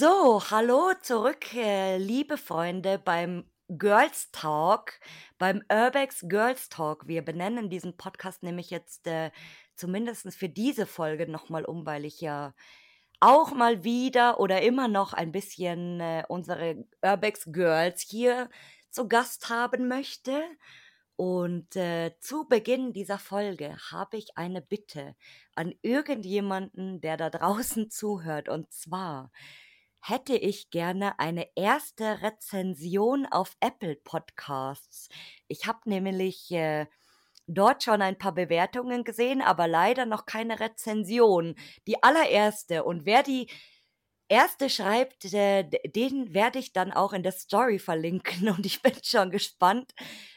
So, hallo zurück, äh, liebe Freunde, beim Girls Talk, beim Urbex Girls Talk. Wir benennen diesen Podcast nämlich jetzt äh, zumindest für diese Folge nochmal um, weil ich ja auch mal wieder oder immer noch ein bisschen äh, unsere Urbex Girls hier zu Gast haben möchte. Und äh, zu Beginn dieser Folge habe ich eine Bitte an irgendjemanden, der da draußen zuhört. Und zwar, hätte ich gerne eine erste Rezension auf Apple Podcasts. Ich habe nämlich äh, dort schon ein paar Bewertungen gesehen, aber leider noch keine Rezension. Die allererste. Und wer die erste schreibt, äh, den werde ich dann auch in der Story verlinken. Und ich bin schon gespannt,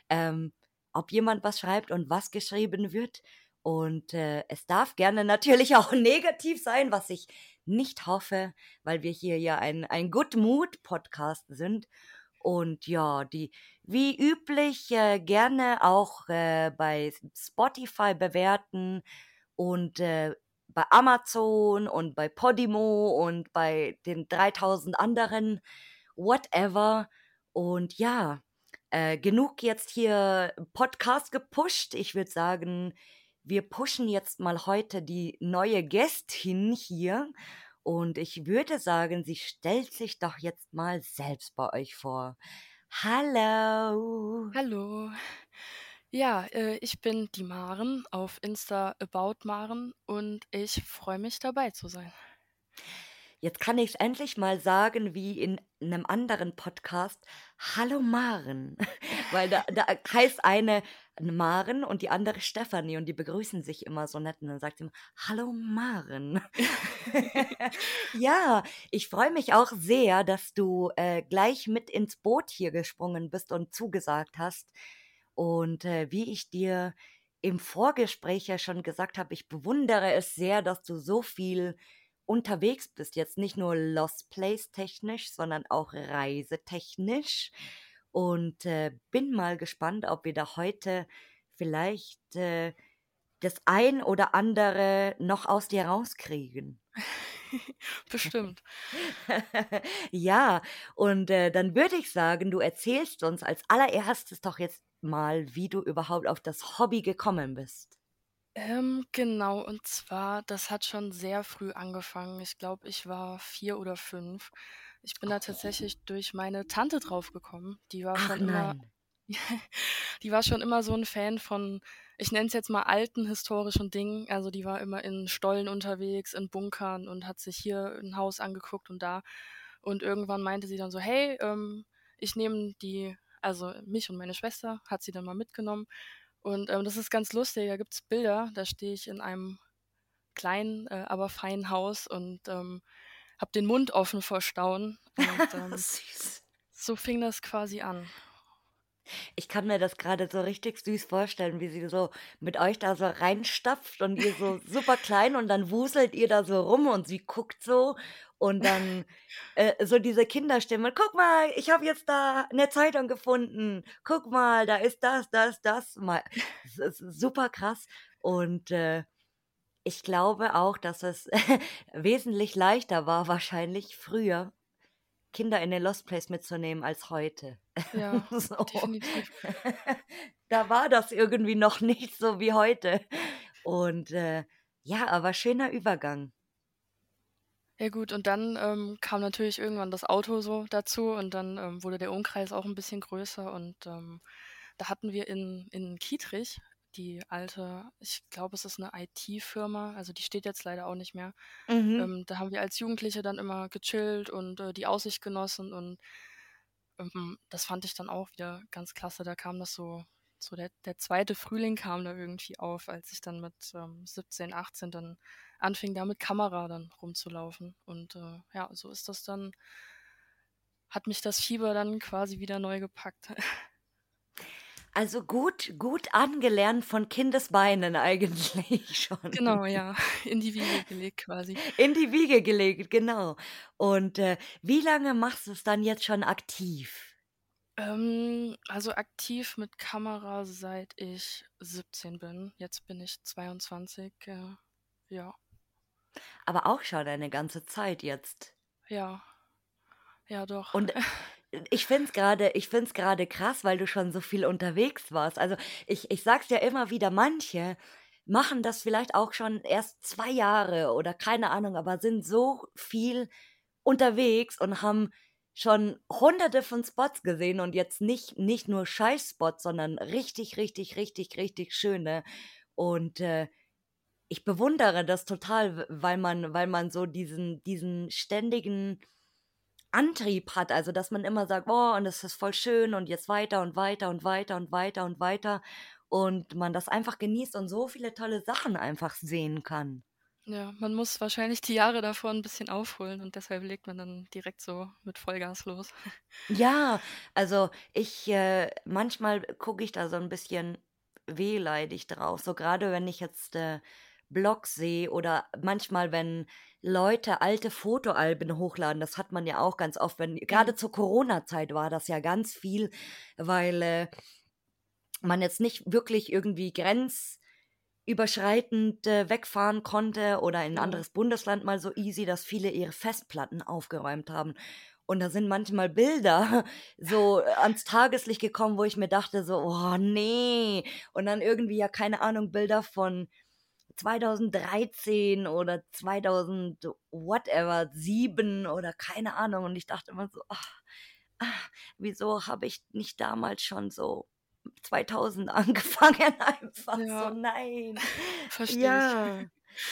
ähm, ob jemand was schreibt und was geschrieben wird. Und äh, es darf gerne natürlich auch negativ sein, was ich nicht hoffe, weil wir hier ja ein, ein Good Mood Podcast sind. Und ja, die wie üblich äh, gerne auch äh, bei Spotify bewerten und äh, bei Amazon und bei Podimo und bei den 3000 anderen, whatever. Und ja, äh, genug jetzt hier Podcast gepusht. Ich würde sagen, wir pushen jetzt mal heute die neue Gästin hier. Und ich würde sagen, sie stellt sich doch jetzt mal selbst bei euch vor. Hallo. Hallo. Ja, äh, ich bin die Maren auf Insta About Maren und ich freue mich dabei zu sein. Jetzt kann ich es endlich mal sagen, wie in einem anderen Podcast, Hallo Maren. Weil da, da heißt eine Maren und die andere Stefanie und die begrüßen sich immer so nett und dann sagt sie immer, Hallo Maren. ja, ich freue mich auch sehr, dass du äh, gleich mit ins Boot hier gesprungen bist und zugesagt hast. Und äh, wie ich dir im Vorgespräch ja schon gesagt habe, ich bewundere es sehr, dass du so viel unterwegs bist, jetzt nicht nur Lost Place technisch, sondern auch reisetechnisch. Und äh, bin mal gespannt, ob wir da heute vielleicht äh, das ein oder andere noch aus dir rauskriegen. Bestimmt. ja, und äh, dann würde ich sagen, du erzählst uns als allererstes doch jetzt mal, wie du überhaupt auf das Hobby gekommen bist. Ähm, genau, und zwar, das hat schon sehr früh angefangen. Ich glaube, ich war vier oder fünf. Ich bin da tatsächlich durch meine Tante draufgekommen. Die war Ach schon immer, die war schon immer so ein Fan von, ich nenne es jetzt mal alten historischen Dingen. Also die war immer in Stollen unterwegs, in Bunkern und hat sich hier ein Haus angeguckt und da. Und irgendwann meinte sie dann so, hey, ähm, ich nehme die, also mich und meine Schwester, hat sie dann mal mitgenommen und ähm, das ist ganz lustig, da gibt es Bilder, da stehe ich in einem kleinen, äh, aber feinen Haus und ähm, habe den Mund offen vor Staunen. Und ähm, so fing das quasi an. Ich kann mir das gerade so richtig süß vorstellen, wie sie so mit euch da so reinstapft und ihr so super klein und dann wuselt ihr da so rum und sie guckt so und dann äh, so diese Kinderstimme, guck mal, ich habe jetzt da eine Zeitung gefunden, guck mal, da ist das, das, das, mal, das ist super krass und äh, ich glaube auch, dass es wesentlich leichter war, wahrscheinlich früher Kinder in den Lost Place mitzunehmen als heute. Ja, so. definitiv. da war das irgendwie noch nicht so wie heute. Und äh, ja, aber schöner Übergang. Ja gut, und dann ähm, kam natürlich irgendwann das Auto so dazu und dann ähm, wurde der Umkreis auch ein bisschen größer und ähm, da hatten wir in, in Kietrich die alte, ich glaube, es ist eine IT-Firma, also die steht jetzt leider auch nicht mehr. Mhm. Ähm, da haben wir als Jugendliche dann immer gechillt und äh, die Aussicht genossen und ähm, das fand ich dann auch wieder ganz klasse. Da kam das so, so der, der zweite Frühling kam da irgendwie auf, als ich dann mit ähm, 17, 18 dann anfing, da mit Kamera dann rumzulaufen. Und äh, ja, so ist das dann, hat mich das Fieber dann quasi wieder neu gepackt. Also gut gut angelernt von Kindesbeinen eigentlich schon. Genau, ja, in die Wiege gelegt quasi. In die Wiege gelegt, genau. Und, äh, wie lange machst du's dann jetzt schon aktiv? Ähm, also aktiv mit Kamera, seit ich 17 bin. Jetzt bin ich 22, äh, ja. Aber auch schon eine ganze Zeit jetzt. Ja. Ja, doch. Und ich finde es gerade ich finde es grade krass, weil du schon so viel unterwegs warst. Also, ich ich sage es ja immer wieder, manche machen das vielleicht auch schon erst 2 Jahre oder keine Ahnung, aber sind so viel unterwegs und haben schon Hunderte von Spots gesehen und jetzt nicht nicht nur Scheiß-Spots, sondern richtig, richtig, richtig, richtig schöne. Und, äh, ich bewundere das total, weil man weil man so diesen diesen ständigen Antrieb hat, also, dass man immer sagt: „Boah, und das ist voll schön und jetzt weiter und weiter und weiter und weiter und weiter“ und man das einfach genießt und so viele tolle Sachen einfach sehen kann. Ja, man muss wahrscheinlich die Jahre davor 'n bisschen aufholen und deshalb legt man dann direkt so mit Vollgas los. Ja, also, ich äh, manchmal gucke ich da so 'n bisschen wehleidig drauf, so grade wenn ich jetzt, äh, Blogs sehe oder manchmal, wenn Leute alte Fotoalben hochladen. Das hat man ja auch ganz oft, wenn grade zur Corona-Zeit war das ja ganz viel, weil, äh, man jetzt nicht wirklich irgendwie grenzüberschreitend, äh, wegfahren konnte oder in 'n Ja. anderes Bundesland mal so easy, dass viele ihre Festplatten aufgeräumt haben. Und da sind manchmal Bilder so ans Tageslicht gekommen, wo ich mir dachte so: „Oh ne.“ Und dann irgendwie, ja, keine Ahnung, Bilder von 2013 oder 2000 whatever, 7 oder keine Ahnung. Und ich dachte immer so: „Ach, ach, wieso habe ich nicht damals schon so 2000 angefangen einfach so, Ja. nein.“ Verstehe ich. Ja,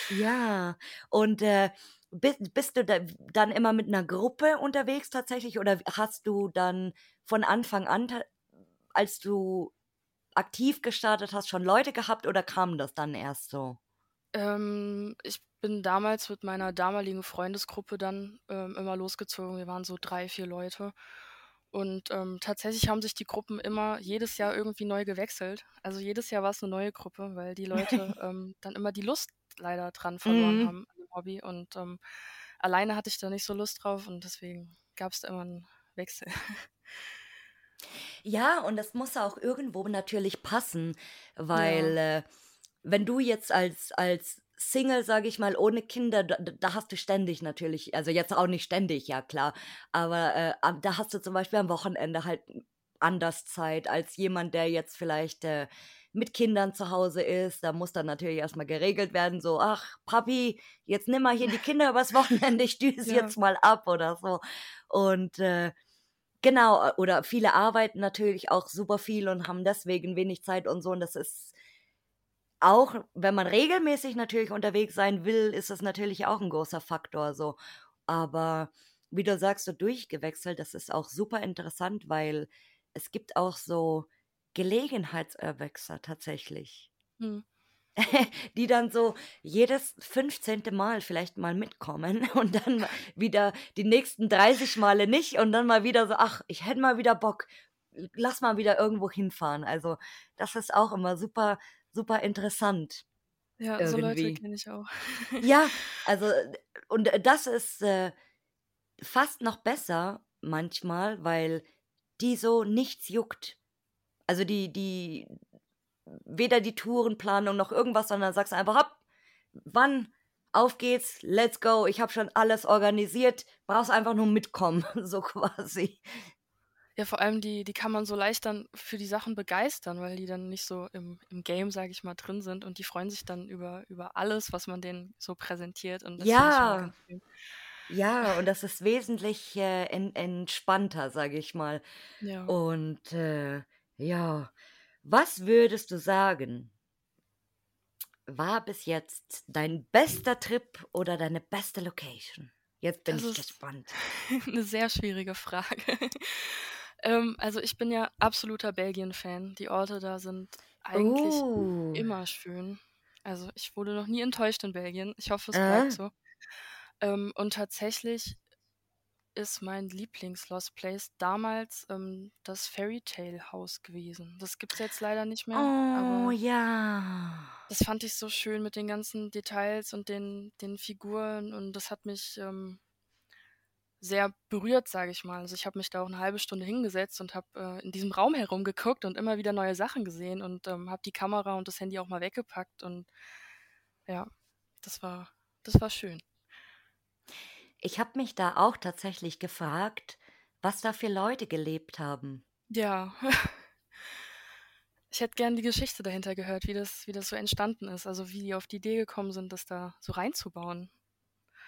ja. Und, äh, bi bist du da dann immer mit 'ner Gruppe unterwegs tatsächlich oder hast du dann von Anfang an als du aktiv gestartet hast, schon Leute gehabt oder kam das dann erst so? Ähm, ich bin damals mit meiner damaligen Freundesgruppe dann, ähm, immer losgezogen. Wir waren so 3, 4 Leute. Und, ähm, tatsächlich haben sich die Gruppen immer jedes Jahr irgendwie neu gewechselt. Also, jedes Jahr war's 'ne neue Gruppe, weil die Leute, ähm, dann immer die Lust leider dran verloren Mhm. haben an dem Hobby. Und, ähm, alleine hatte ich da nicht so Lust drauf und deswegen gab's da immer 'n Wechsel. Ja, und das muss auch irgendwo natürlich passen, Ja. weil, äh, wenn du jetzt als als Single, sage ich mal, ohne Kinder, da da hast du ständig natürlich also, jetzt auch nicht ständig, ja klar, aber, äh, da hast du zum Beispiel am Wochenende halt anders Zeit als jemand, der jetzt vielleicht, äh, mit Kindern zu Hause ist. Da muss dann natürlich erst mal geregelt werden, so: „Ach, Papi, jetzt nimm mal hier die Kinder übers Wochenende, ich düse Ja. jetzt mal ab“ oder so. Und, äh, genau, äh, oder viele arbeiten natürlich auch super viel und haben deswegen wenig Zeit und so. Und das ist auch wenn man regelmäßig natürlich unterwegs sein will, ist das natürlich auch 'n großer Faktor so. Aber wie du sagst, so durchgewechselt, das ist auch super interessant, weil es gibt auch so Gelegenheits-Urbexer tatsächlich. Mhm. Die dann so jedes 15. Mal vielleicht mal mitkommen und dann wieder die nächsten 30 Male nicht und dann mal wieder so: „Ach, ich hätte mal wieder Bock. Lass mal wieder irgendwo hinfahren.“ Also, das ist auch immer super, super interessant Ja, so Leute irgendwie. kenne ich auch. Ja, also, d und das ist, äh, fast noch besser manchmal, weil die so nichts juckt. Also, die die weder die Tourenplanung noch irgendwas, sondern sagst einfach: „Hopp, wann? Auf geht's, let's go. Ich habe schon alles organisiert, brauchst einfach nur mitkommen“, so quasi. Ja, vor allem die die kann man so leicht dann für die Sachen begeistern, weil die dann nicht so im im Game, sage ich mal, drin sind und die freuen sich dann über über alles, was man denen so präsentiert und das Ja. Ja, und das ist wesentlich, äh, en entspannter, sage ich mal. Ja. Und, äh, ja, was würdest du sagen war bis jetzt dein bester Trip oder deine beste Location? Jetzt bin Das ich gespannt. 'ne sehr schwierige Frage. Ähm, also, ich bin ja absoluter Belgien-Fan. Die Orte da sind eigentlich Oh. immer schön. Also, ich wurde noch nie enttäuscht in Belgien. Ich hoffe, es bleibt Aha. so. Ähm, und tatsächlich ist mein Lieblings-Lost Place damals ähm, das Fairy Tale Haus gewesen. Das gibt es jetzt leider nicht mehr, Oh ja. das fand ich so schön mit den ganzen Details und den, den Figuren und das hat mich ähm, sehr berührt, sage ich mal. Also ich habe mich da auch eine halbe Stunde hingesetzt und habe äh, in diesem Raum herumgeguckt und immer wieder neue Sachen gesehen und ähm, habe die Kamera und das Handy auch mal weggepackt und ja, das war, das war schön. Ich habe mich da auch tatsächlich gefragt, was da für Leute gelebt haben. Ja. Ich hätte gern die Geschichte dahinter gehört, wie das, wie das so entstanden ist. Also wie die auf die Idee gekommen sind, das da so reinzubauen.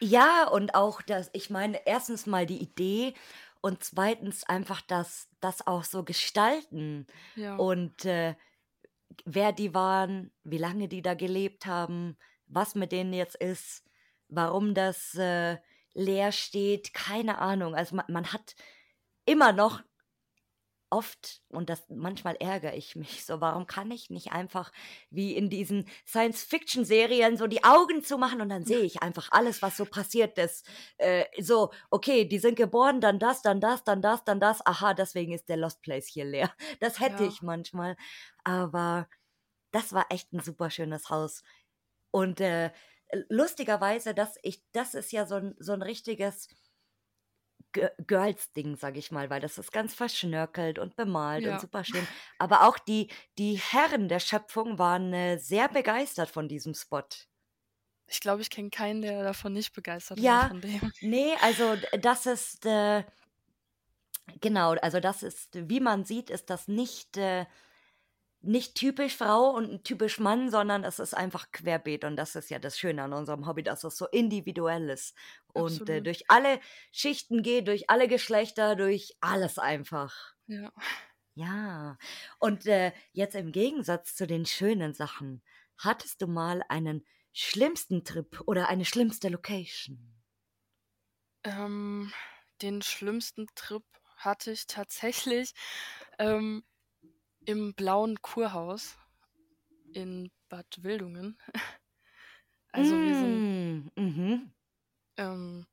Ja, und auch das, ich meine, erstens mal die Idee und zweitens einfach das, das auch so gestalten Ja. und äh, wer die waren, wie lange die da gelebt haben, was mit denen jetzt ist, warum das äh, leer steht, keine Ahnung. Also man, man hat immer noch oft, und das manchmal ärgere ich mich so, warum kann ich nicht einfach wie in diesen Science-Fiction-Serien so die Augen zumachen und dann sehe ich einfach alles, was so passiert ist. Äh, so, okay, die sind geboren, dann das, dann das, dann das, dann das. Aha, deswegen ist der Lost Place hier leer. Das hätte Ja. ich manchmal. Aber das war echt ein super schönes Haus. Und äh, lustigerweise, das, ich, das ist ja so ein, so ein richtiges Girls-Ding, sag ich mal, weil das ist ganz verschnörkelt und bemalt und Ja. super schön. Aber auch die, die Herren der Schöpfung waren äh, sehr begeistert von diesem Spot. Ich glaube, ich kenne keinen, der davon nicht begeistert war Ja, von dem. nee, also das ist, äh, genau, also das ist, wie man sieht, ist das nicht, äh, nicht typisch Frau und typisch Mann, sondern es ist einfach querbeet und das ist ja das Schöne an unserem Hobby, dass es so individuell ist und äh, durch alle Schichten geht, durch alle Geschlechter, durch alles einfach. Ja. Ja, und äh, jetzt im Gegensatz zu den schönen Sachen, hattest du mal einen schlimmsten Trip oder eine schlimmste Location? Ähm, den schlimmsten Trip hatte ich tatsächlich ähm, im blauen Kurhaus in Bad Wildungen. Also wir sind, Mm, mhm. ähm,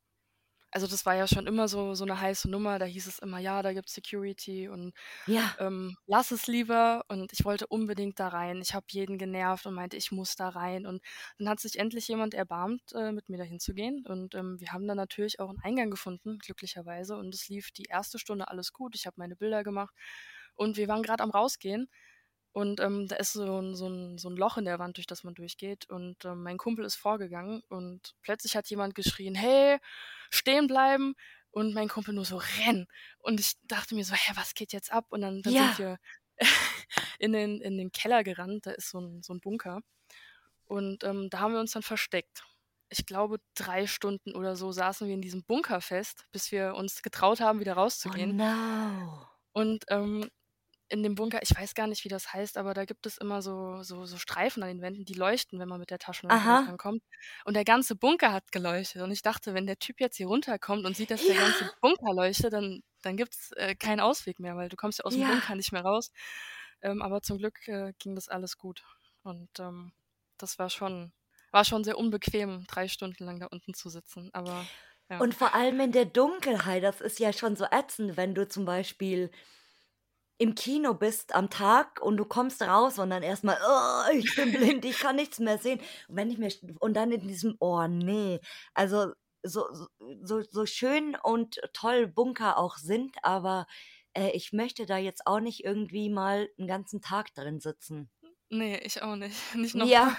also das war ja schon immer so, so eine heiße Nummer. Da hieß es immer, ja, da gibt's Security und Ja, ähm, lass es lieber. Und ich wollte unbedingt da rein. Ich habe jeden genervt und meinte, ich muss da rein. Und dann hat sich endlich jemand erbarmt, äh, mit mir dahin zu gehen. Und ähm, wir haben dann natürlich auch einen Eingang gefunden, glücklicherweise. Und es lief die erste Stunde alles gut. Ich habe meine Bilder gemacht. Und wir waren gerade am Rausgehen. Und ähm, da ist so ein, so, ein, so ein Loch in der Wand, durch das man durchgeht. Und ähm, mein Kumpel ist vorgegangen und plötzlich hat jemand geschrien, hey, stehen bleiben. Und mein Kumpel nur so, renn. Und ich dachte mir so, hä, was geht jetzt ab? Und dann, dann sind ja, wir in den, in den Keller gerannt, da ist so ein, so ein Bunker. Und ähm, da haben wir uns dann versteckt. Ich glaube, drei Stunden oder so saßen wir in diesem Bunker fest, bis wir uns getraut haben, wieder oh rauszugehen. no. Und ähm, in dem Bunker, ich weiß gar nicht, wie das heißt, aber da gibt es immer so, so, so Streifen an den Wänden, die leuchten, wenn man mit der Taschenlampe da Aha, dran kommt. Und der ganze Bunker hat geleuchtet. Und ich dachte, wenn der Typ jetzt hier runterkommt und sieht, dass der ganze ja, Bunker leuchtet, dann, dann gibt es äh, keinen Ausweg mehr, weil du kommst ja aus dem ja. Bunker nicht mehr raus. Ähm, aber zum Glück äh, ging das alles gut. Und ähm, das war schon, war schon sehr unbequem, drei Stunden lang da unten zu sitzen. Aber ja, Und vor allem in der Dunkelheit, das ist ja schon so ätzend, wenn du zum Beispiel im Kino bist am Tag und du kommst raus und dann erstmal, oh, ich bin blind, ich kann nichts mehr sehen. Und wenn ich mir und dann in diesem, oh nee, also so, so, so schön und toll Bunker auch sind, aber äh, ich möchte da jetzt auch nicht irgendwie mal einen ganzen Tag drin sitzen. nee, ich auch nicht. Nicht nochmal. Ja,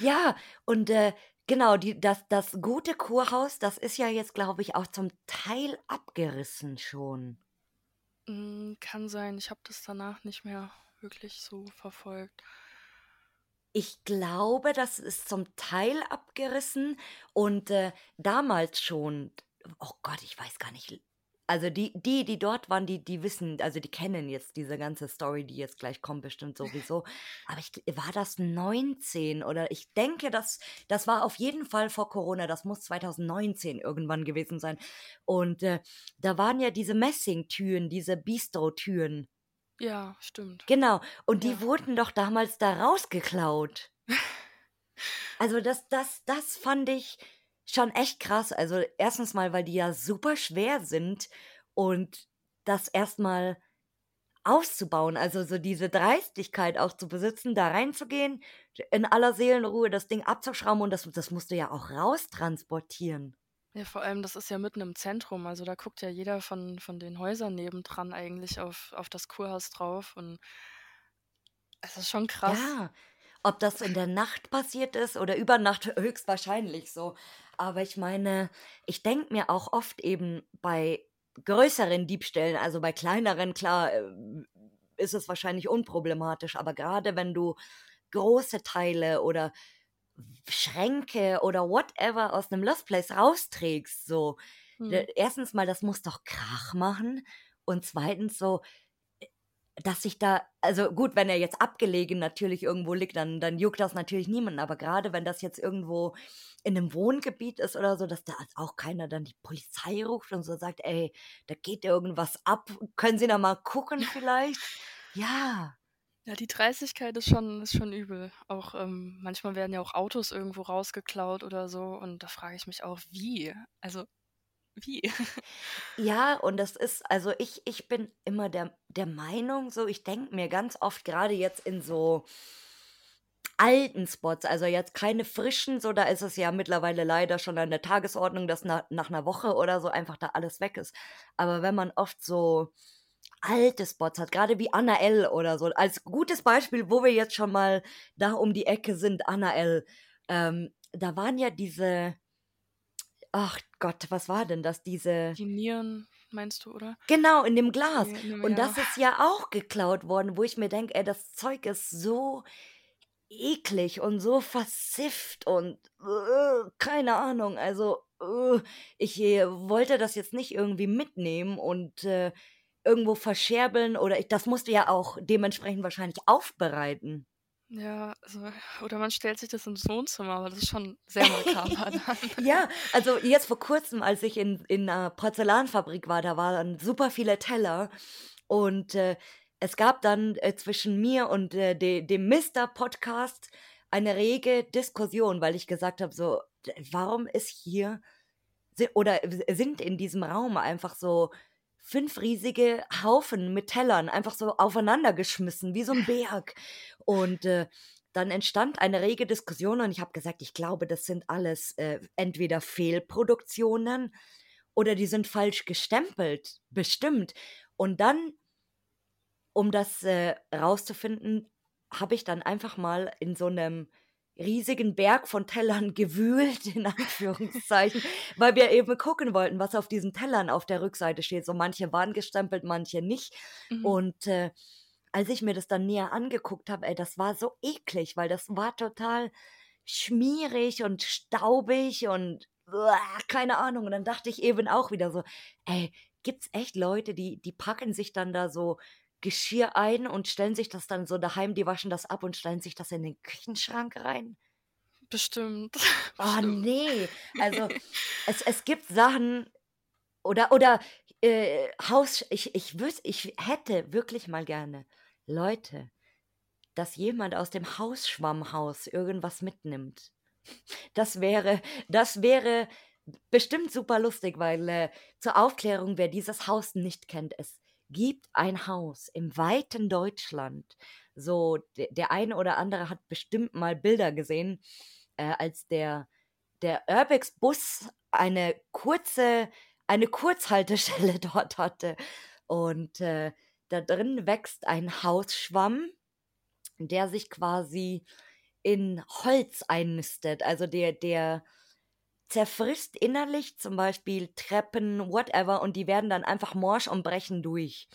ja, und äh, genau, die, das, das gute Kurhaus, das ist ja jetzt, glaube ich, auch zum Teil abgerissen schon. Mm, Kann sein, ich habe das danach nicht mehr wirklich so verfolgt. Ich glaube, das ist zum Teil abgerissen und äh, damals schon, oh Gott, ich weiß gar nicht. Also die, die, die dort waren, die, die wissen, also die kennen jetzt diese ganze Story, die jetzt gleich kommt, bestimmt sowieso. Aber ich, war das 19 oder ich denke, das, das war auf jeden Fall vor Corona, das muss 2019 irgendwann gewesen sein. Und äh, da waren ja diese Messingtüren, diese Bistro-Türen. Ja, stimmt. Genau, und die Ja. wurden doch damals da rausgeklaut. Also das, das, das fand ich schon echt krass. Also erstens mal, weil die ja super schwer sind und das erstmal auszubauen, also so diese Dreistigkeit auch zu besitzen, da reinzugehen, in aller Seelenruhe das Ding abzuschrauben und das, das musst du ja auch raustransportieren. Ja, vor allem, das ist ja mitten im Zentrum. Also da guckt ja jeder von, von den Häusern nebendran eigentlich auf, auf das Kurhaus drauf. Und es ist schon krass. Ja, ob das in der Nacht passiert ist oder über Nacht höchstwahrscheinlich so. Aber ich meine, ich denke mir auch oft eben bei größeren Diebstählen, also bei kleineren, klar, äh, ist es wahrscheinlich unproblematisch, aber gerade wenn du große Teile oder Schränke oder whatever aus einem Lost Place rausträgst, so, hm. erstens mal, das muss doch Krach machen und zweitens so, dass sich da, also gut, wenn er jetzt abgelegen natürlich irgendwo liegt, dann, dann juckt das natürlich niemanden. Aber gerade wenn das jetzt irgendwo in einem Wohngebiet ist oder so, dass da auch keiner dann die Polizei ruft und so sagt, ey, da geht irgendwas ab, können Sie da mal gucken vielleicht? Ja. Ja, die Dreistigkeit ist schon, ist schon übel. Auch ähm, manchmal werden ja auch Autos irgendwo rausgeklaut oder so. Und da frage ich mich auch, wie? Also wie? Ja, und das ist, also ich, ich bin immer der, der Meinung, so, ich denke mir ganz oft, gerade jetzt in so alten Spots, also jetzt keine frischen, so, da ist es ja mittlerweile leider schon an der Tagesordnung, dass nach, nach einer Woche oder so einfach da alles weg ist. Aber wenn man oft so alte Spots hat, gerade wie Anna L. oder so, als gutes Beispiel, wo wir jetzt schon mal da um die Ecke sind, Anna L., ähm, da waren ja diese ach Gott, was war denn das? Diese. Die Nieren, meinst du, oder? Genau, in dem Glas. Ja, und das ist ja auch geklaut worden, wo ich mir denke, ey, das Zeug ist so eklig und so versifft und uh, keine Ahnung. Also, uh, ich äh, wollte das jetzt nicht irgendwie mitnehmen und äh, irgendwo verscherbeln oder ich, das musste ja auch dementsprechend wahrscheinlich aufbereiten. Ja, also, oder man stellt sich das ins Wohnzimmer, aber das ist schon sehr makaber. Ja, also jetzt vor kurzem, als ich in, in einer Porzellanfabrik war, da waren super viele Teller und äh, es gab dann äh, zwischen mir und äh, de, dem Mister-Podcast eine rege Diskussion, weil ich gesagt habe, so, warum ist hier oder sind in diesem Raum einfach so fünf riesige Haufen mit Tellern einfach so aufeinander geschmissen, wie so ein Berg. Und äh, dann entstand eine rege Diskussion und ich habe gesagt, ich glaube, das sind alles äh, entweder Fehlproduktionen oder die sind falsch gestempelt, bestimmt. Und dann, um das äh, rauszufinden, habe ich dann einfach mal in so einem riesigen Berg von Tellern gewühlt, in Anführungszeichen, weil wir eben gucken wollten, was auf diesen Tellern auf der Rückseite steht. So manche waren gestempelt, manche nicht. Mhm. Und äh, als ich mir das dann näher angeguckt habe, ey, das war so eklig, weil das war total schmierig und staubig und uah, keine Ahnung. Und dann dachte ich eben auch wieder so, ey, gibt's echt Leute, die, die packen sich dann da so Geschirr ein und stellen sich das dann so daheim, die waschen das ab und stellen sich das in den Küchenschrank rein? Bestimmt. Oh nee. Also es, es gibt Sachen oder oder äh, Haus. Ich, ich, wüs, ich hätte wirklich mal gerne Leute, dass jemand aus dem Hausschwammhaus irgendwas mitnimmt. Das wäre, das wäre bestimmt super lustig, weil äh, zur Aufklärung, wer dieses Haus nicht kennt, es gibt ein Haus im weiten Deutschland. So, der, der eine oder andere hat bestimmt mal Bilder gesehen, äh, als der, der Urbex-Bus eine kurze, eine Kurzhaltestelle dort hatte. Und äh, da drin wächst ein Hausschwamm, der sich quasi in Holz einnistet. Also der, der zerfrisst innerlich zum Beispiel Treppen, whatever, und die werden dann einfach morsch und brechen durch.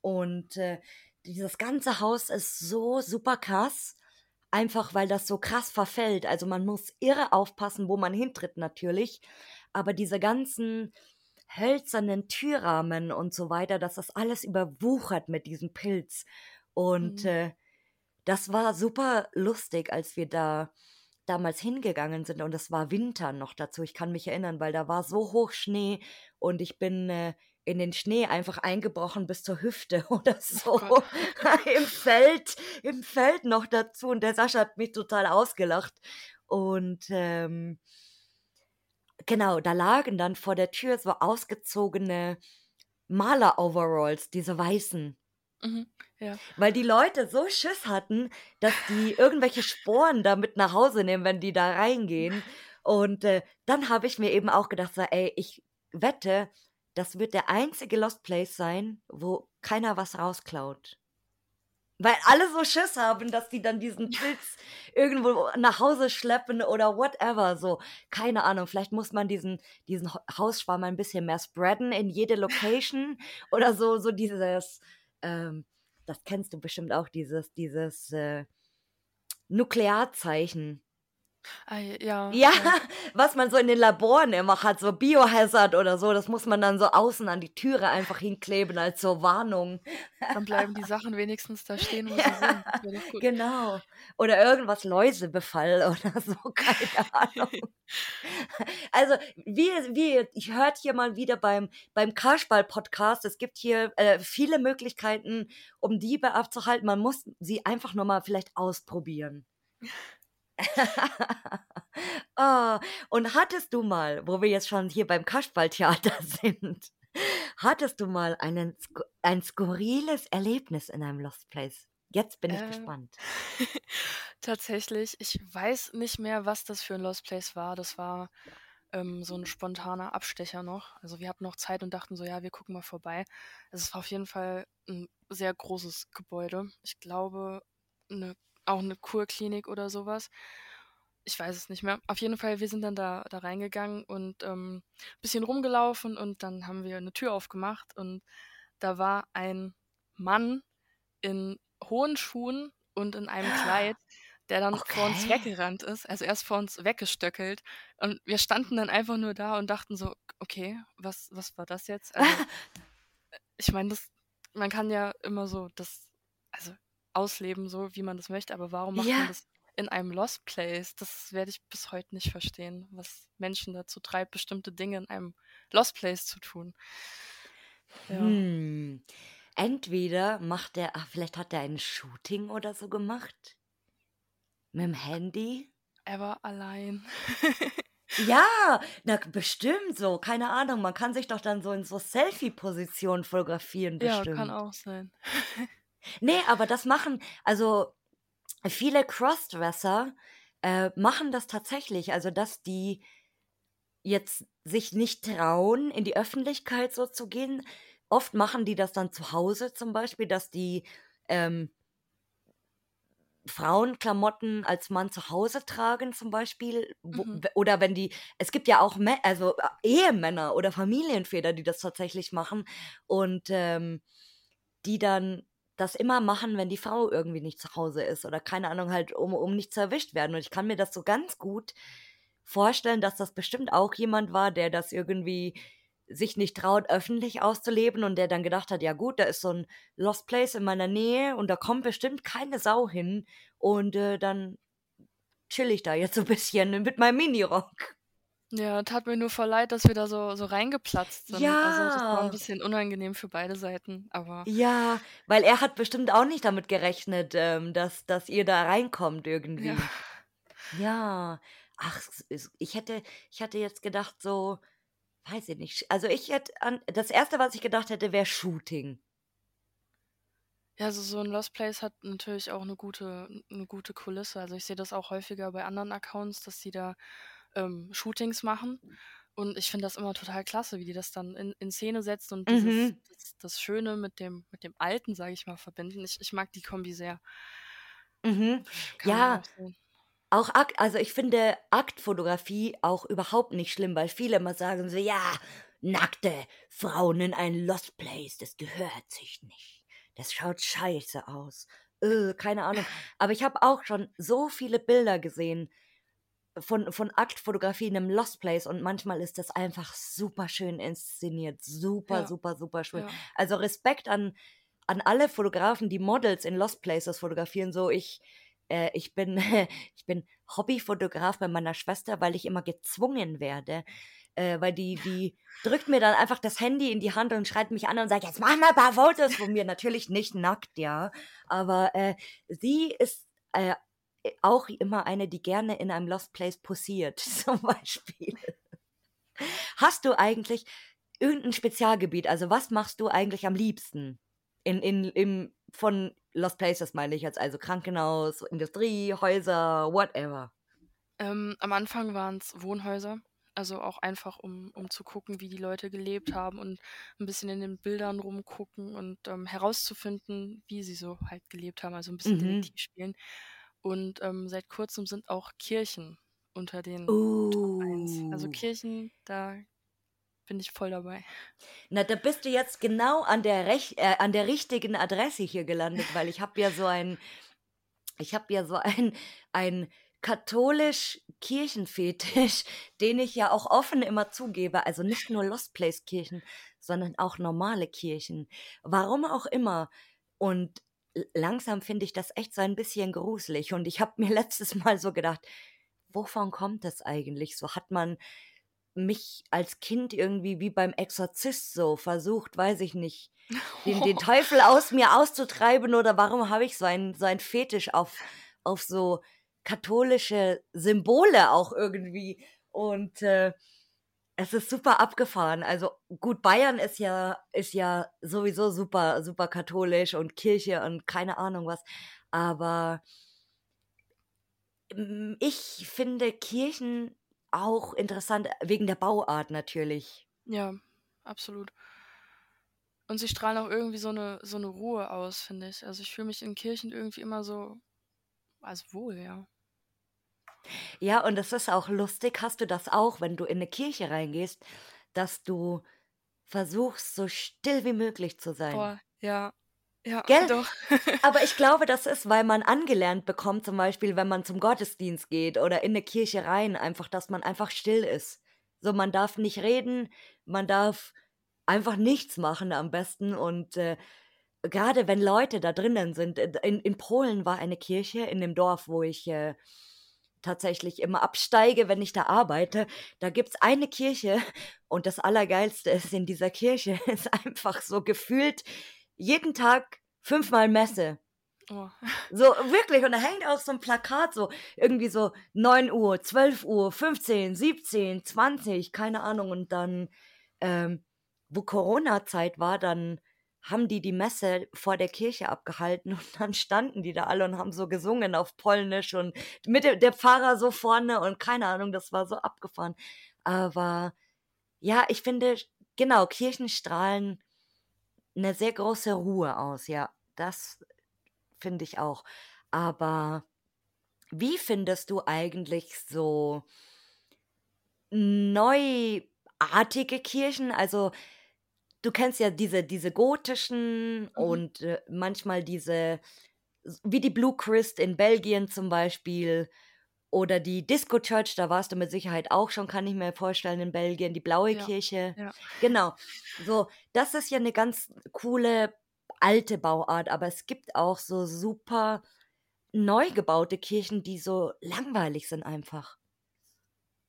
Und äh, dieses ganze Haus ist so super krass, einfach weil das so krass verfällt. Also man muss irre aufpassen, wo man hintritt natürlich. Aber diese ganzen hölzernen Türrahmen und so weiter, das ist alles überwuchert mit diesem Pilz. Und mhm. äh, das war super lustig, als wir da damals hingegangen sind und es war Winter noch dazu. Ich kann mich erinnern, weil da war so hoch Schnee und ich bin äh, in den Schnee einfach eingebrochen bis zur Hüfte oder oh so oh im Feld, im Feld noch dazu und der Sascha hat mich total ausgelacht und ähm, genau, da lagen dann vor der Tür so ausgezogene Maler-Overalls, diese weißen. Mhm, ja. Weil die Leute so Schiss hatten, dass die irgendwelche Sporen da mit nach Hause nehmen, wenn die da reingehen. Und äh, dann habe ich mir eben auch gedacht, so, ey, ich wette, das wird der einzige Lost Place sein, wo keiner was rausklaut. Weil alle so Schiss haben, dass die dann diesen Pilz irgendwo nach Hause schleppen oder whatever. So, keine Ahnung. Vielleicht muss man diesen, diesen Hausschwarm ein bisschen mehr spreaden in jede Location oder so, so dieses, ähm, das kennst du bestimmt auch, dieses, dieses äh, Nuklearzeichen. Ah, ja. Ja, was man so in den Laboren immer hat, so Biohazard oder so, das muss man dann so außen an die Türe einfach hinkleben als so Warnung. Dann bleiben die Sachen wenigstens da stehen, wo sie sind. Genau. Oder irgendwas Läusebefall oder so, keine Ahnung. Also, wie, wie ich hört hier mal wieder beim, beim Karschball-Podcast, es gibt hier äh, viele Möglichkeiten, um Diebe abzuhalten. Man muss sie einfach nur mal vielleicht ausprobieren. Oh, und hattest du mal, wo wir jetzt schon hier beim Kasperltheater sind, hattest du mal einen, ein skurriles Erlebnis in einem Lost Place? Jetzt bin ich äh, gespannt. Tatsächlich, ich weiß nicht mehr, was das für ein Lost Place war. Das war ähm, so ein spontaner Abstecher noch. Also wir hatten noch Zeit und dachten so, ja, wir gucken mal vorbei. Es war auf jeden Fall ein sehr großes Gebäude. Ich glaube, eine auch eine Kurklinik oder sowas. Ich weiß es nicht mehr. Auf jeden Fall, wir sind dann da, da reingegangen und ähm, bisschen rumgelaufen und dann haben wir eine Tür aufgemacht und da war ein Mann in hohen Schuhen und in einem Kleid, der dann vor uns weggerannt ist. Also erst vor uns weggestöckelt. Und wir standen dann einfach nur da und dachten so, okay, was, was war das jetzt? Also, ich meine, das, man kann ja immer so das, also ausleben, so wie man das möchte, aber warum macht man das in einem Lost Place? Das werde ich bis heute nicht verstehen, was Menschen dazu treibt, bestimmte Dinge in einem Lost Place zu tun. Ja. Hm. Entweder macht er, ach, vielleicht hat er ein Shooting oder so gemacht. Mit dem Handy. Er war allein. Ja, na bestimmt so, keine Ahnung. Man kann sich doch dann so in so Selfie-Positionen fotografieren, Ja, kann auch sein. Nee, aber das machen also viele Crossdresser, äh, machen das tatsächlich. Also, dass die jetzt sich nicht trauen, in die Öffentlichkeit so zu gehen. Oft machen die das dann zu Hause zum Beispiel, dass die, ähm Frauenklamotten als Mann zu Hause tragen zum Beispiel. Mhm. Oder wenn die, es gibt ja auch Me also äh, Ehemänner oder Familienväter, die das tatsächlich machen und ähm, die dann das immer machen, wenn die Frau irgendwie nicht zu Hause ist oder keine Ahnung, halt, um, um nicht zu erwischt werden. Und ich kann mir das so ganz gut vorstellen, dass das bestimmt auch jemand war, der das irgendwie sich nicht traut, öffentlich auszuleben und der dann gedacht hat, ja gut, da ist so ein Lost Place in meiner Nähe und da kommt bestimmt keine Sau hin und äh, dann chill ich da jetzt so ein bisschen mit meinem Minirock. Ja, tat mir nur voll leid, dass wir da so, so reingeplatzt sind. Also das war ein bisschen unangenehm für beide Seiten, aber Ja, weil er hat bestimmt auch nicht damit gerechnet, ähm, dass, dass ihr da reinkommt ja. irgendwie. Ja. Ach, ich hätte, ich hatte jetzt gedacht, so, weiß ich nicht. Also ich hätte an, das erste, was ich gedacht hätte, wäre Shooting. Ja, also so ein Lost Place hat natürlich auch eine gute, eine gute Kulisse. Also ich sehe das auch häufiger bei anderen Accounts, dass sie da ähm, Shootings machen. Und ich finde das immer total klasse, wie die das dann in, in Szene setzen und dieses, mhm. das, das, Schöne mit dem, mit dem Alten, sage ich mal, verbinden. Ich, ich mag die Kombi sehr. Mhm. Ja, auch Akt, also ich finde Aktfotografie auch überhaupt nicht schlimm, weil viele immer sagen so, ja, nackte Frauen in ein Lost Place, das gehört sich nicht. Das schaut scheiße aus. Öh, keine Ahnung. Aber ich habe auch schon so viele Bilder gesehen, von, von Aktfotografie in einem Lost Place und manchmal ist das einfach super schön inszeniert. Super, ja. super, super schön. Ja. Also Respekt an, an alle Fotografen, die Models in Lost Places fotografieren. So, ich, äh, ich bin, ich bin Hobbyfotograf bei meiner Schwester, weil ich immer gezwungen werde. Äh, weil die, die drückt mir dann einfach das Handy in die Hand und schreit mich an und sagt, jetzt mach mal ein paar Fotos von mir. Natürlich nicht nackt, ja. Aber äh, sie ist äh, auch immer eine, die gerne in einem Lost Place posiert, zum Beispiel. hast du eigentlich irgendein Spezialgebiet? Also was machst du eigentlich am liebsten? In, in, im, von Lost Places meine ich jetzt, also Krankenhaus, Industrie, Häuser, whatever. Ähm, am Anfang waren es Wohnhäuser. Also auch einfach, um, um zu gucken, wie die Leute gelebt haben und ein bisschen in den Bildern rumgucken und ähm, herauszufinden, wie sie so halt gelebt haben. Also ein bisschen Mhm. Detektiv spielen. Und ähm, seit kurzem sind auch Kirchen unter den Top 1. Also Uh. Kirchen, da bin ich voll dabei. Na, da bist du jetzt genau an der, rech äh, an der richtigen Adresse hier gelandet, weil ich habe ja so ein, ich habe ja so ein, ein katholisch-Kirchenfetisch, den ich ja auch offen immer zugebe. Also nicht nur Lost Place Kirchen, sondern auch normale Kirchen. Warum auch immer. Und langsam finde ich das echt so ein bisschen gruselig. Und ich habe mir letztes Mal so gedacht, wovon kommt das eigentlich? So hat man mich als Kind irgendwie wie beim Exorzist so versucht, weiß ich nicht, den, den Teufel aus mir auszutreiben oder warum habe ich so ein, so ein Fetisch auf, auf so katholische Symbole auch irgendwie und äh, es ist super abgefahren. Also gut, Bayern ist ja, ist ja sowieso super, super katholisch und Kirche und keine Ahnung was, aber mm, ich finde Kirchen auch interessant, wegen der Bauart natürlich. Ja, absolut. Und sie strahlen auch irgendwie so eine, so eine Ruhe aus, finde ich. Also ich fühle mich in Kirchen irgendwie immer so als wohl, ja. Ja, und das ist auch lustig. Hast du das auch, wenn du in eine Kirche reingehst, dass du versuchst, so still wie möglich zu sein? Boah, ja. Ja, Gell? doch. Aber ich glaube, das ist, weil man angelernt bekommt, zum Beispiel, wenn man zum Gottesdienst geht oder in eine Kirche rein, einfach, dass man einfach still ist. So, man darf nicht reden, man darf einfach nichts machen am besten. Und äh, gerade wenn Leute da drinnen sind, äh, in, in Polen war eine Kirche in dem Dorf, wo ich äh, tatsächlich immer absteige, wenn ich da arbeite. Da gibt's eine Kirche und das Allergeilste ist in dieser Kirche ist einfach so gefühlt jeden Tag fünfmal Messe. Oh. So, wirklich. Und da hängt auch so ein Plakat, so irgendwie so 9 Uhr, 12 Uhr, 15, 17, 20, keine Ahnung. Und dann, ähm, wo Corona-Zeit war, dann haben die die Messe vor der Kirche abgehalten und dann standen die da alle und haben so gesungen auf Polnisch und mit der Pfarrer so vorne und keine Ahnung, das war so abgefahren. Aber ja, ich finde, genau, Kirchen strahlen eine sehr große Ruhe aus, ja. Das finde ich auch. Aber wie findest du eigentlich so neuartige Kirchen? Also, du kennst ja diese, diese gotischen Mhm. und äh, manchmal diese, wie die Blue Christ in Belgien zum Beispiel. Oder die Disco Church, da warst du mit Sicherheit auch schon, kann ich mir vorstellen, in Belgien, die blaue Ja, Kirche. ja. Genau. So, das ist ja eine ganz coole alte Bauart, aber es gibt auch so super neu gebaute Kirchen, die so langweilig sind einfach.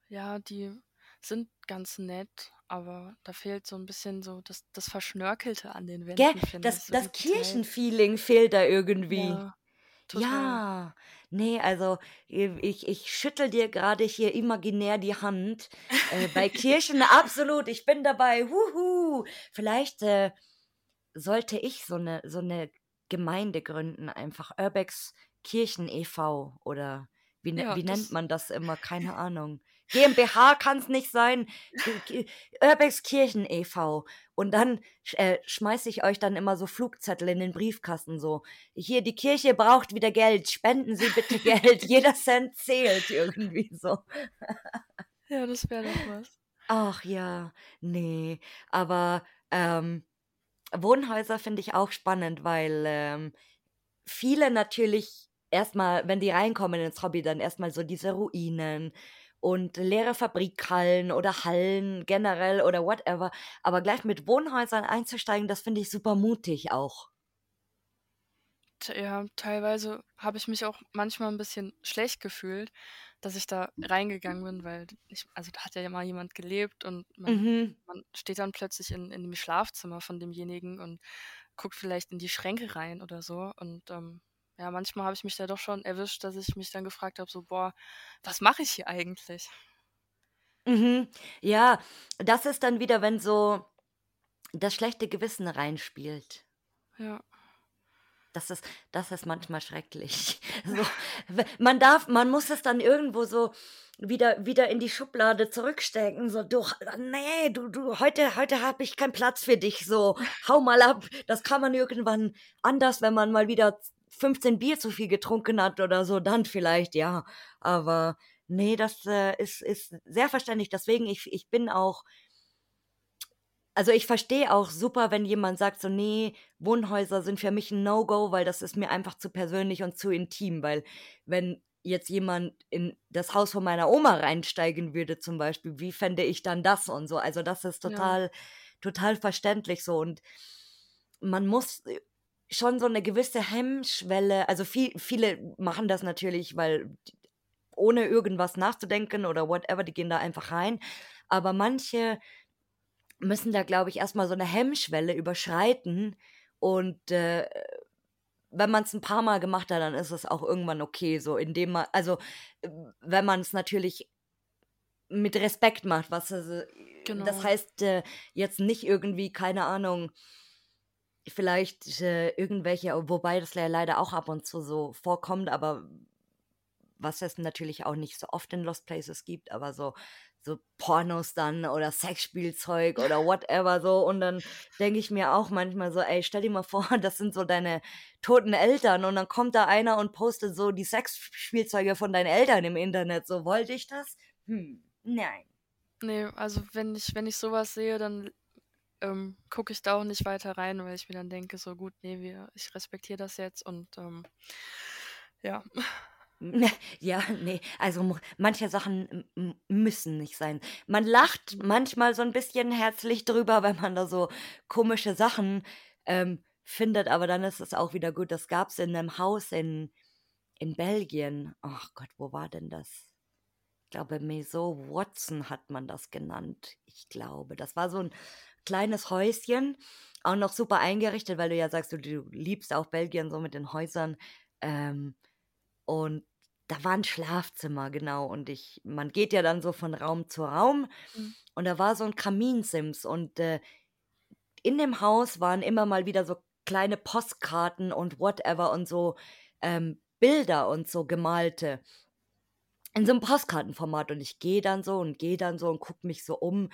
Ja, die sind ganz nett, aber da fehlt so ein bisschen so das, das Verschnörkelte an den Gell? Wänden, finde Das. So das. Kirchenfeeling fehlt da irgendwie. Ja, total. Ja, nee, also ich, ich schüttel dir gerade hier imaginär die Hand. Äh, bei Kirchen absolut, ich bin dabei. Huhu. Vielleicht äh, sollte ich so eine, so eine Gemeinde gründen, einfach Urbex Kirchen e.V. oder wie, ne- Ja, wie nennt man das immer? Keine Ahnung. GmbH kann es nicht sein. Urbex Kirchen e.V. Und dann äh, schmeiße ich euch dann immer so Flugzettel in den Briefkasten so. Hier, die Kirche braucht wieder Geld. Spenden Sie bitte Geld. Jeder Cent zählt irgendwie so. ja, das wäre doch was. Ach ja, nee. Aber ähm, Wohnhäuser finde ich auch spannend, weil ähm, viele natürlich erstmal, wenn die reinkommen ins Hobby, dann erstmal so diese Ruinen und leere Fabrikhallen oder Hallen generell oder whatever. Aber gleich mit Wohnhäusern einzusteigen, das finde ich super mutig auch. Ja, teilweise habe ich mich auch manchmal ein bisschen schlecht gefühlt, dass ich da reingegangen bin, weil ich, also da hat ja mal jemand gelebt und man, Mhm. man steht dann plötzlich in, in dem Schlafzimmer von demjenigen und guckt vielleicht in die Schränke rein oder so. Und ähm, ja, manchmal habe ich mich da doch schon erwischt, dass ich mich dann gefragt habe, so, boah, was mache ich hier eigentlich? Mhm. Ja, das ist dann wieder, wenn so das schlechte Gewissen reinspielt. Ja. Das ist das ist manchmal schrecklich. So, man darf man muss es dann irgendwo so wieder wieder in die Schublade zurückstecken, so: „Du nee, du du heute heute habe ich keinen Platz für dich, so, hau mal ab.“ Das kann man irgendwann anders, wenn man mal wieder 15 Bier zu viel getrunken hat oder so, dann vielleicht, ja. Aber nee, das, äh, ist ist sehr verständlich. Deswegen, ich ich bin auch also, ich verstehe auch super, wenn jemand sagt so: „Ne, Wohnhäuser sind für mich 'n No-Go, weil das ist mir einfach zu persönlich und zu intim.“ Weil wenn jetzt jemand in das Haus von meiner Oma reinsteigen würde zum Beispiel, wie fände ich dann das und so? Also, das ist Ja. total total verständlich so und man muss, schon so 'ne gewisse Hemmschwelle also, vie viele machen das natürlich, weil ohne irgendwas nachzudenken oder whatever, die gehen da einfach rein. Aber manche müssen da, glaube ich, erst mal so 'ne Hemmschwelle überschreiten und, äh, wenn man's 'n paarmal gemacht hat, dann ist es auch irgendwann okay, so indem man also, wenn man's natürlich mit Respekt macht, was also das Genau. heißt, äh, jetzt nicht irgendwie, keine Ahnung vielleicht, äh, irgendwelche wobei das leider auch ab und zu so vorkommt, aber was es natürlich auch nicht so oft in Lost Places gibt, aber so so Pornos dann oder Sexspielzeug oder whatever so und dann denke ich mir auch manchmal so: „Ey, stell dir mal vor, das sind so deine toten Eltern und dann kommt da einer und postet so die Sexspielzeuge von deinen Eltern im Internet, so. Wollte ich das? Hm, nein.“ Ne, also, wenn ich wenn ich so was sehe, dann, ähm, gucke ich da auch nicht weiter rein, weil ich mir dann denke, so: „Gut, ne, wir ich respektiere das jetzt“ und, ähm ja. Ja, ne, also, manche Sachen müssen nicht sein. Man lacht Mhm. manchmal so 'n bisschen herzlich drüber, wenn man da so komische Sachen, ähm, findet, aber dann ist es auch wieder gut. Das gab's in 'nem Haus in in Belgien. Ach Gott, wo war denn das? Ich glaube, Maison Watson hat man das genannt. Ich glaube, das war so 'n kleines Häuschen, auch noch super eingerichtet, weil du ja sagst, du du liebst auch Belgien so mit den Häusern. Ähm, und da war 'n Schlafzimmer, genau, und ich man geht ja dann so von Raum zu Raum Mhm. und da war so 'n Kaminsims und, äh, in dem Haus waren immer mal wieder so kleine Postkarten und whatever und so, ähm, Bilder und so gemalte in so 'nem Postkartenformat und ich gehe dann so und gehe dann so und gucke mich so um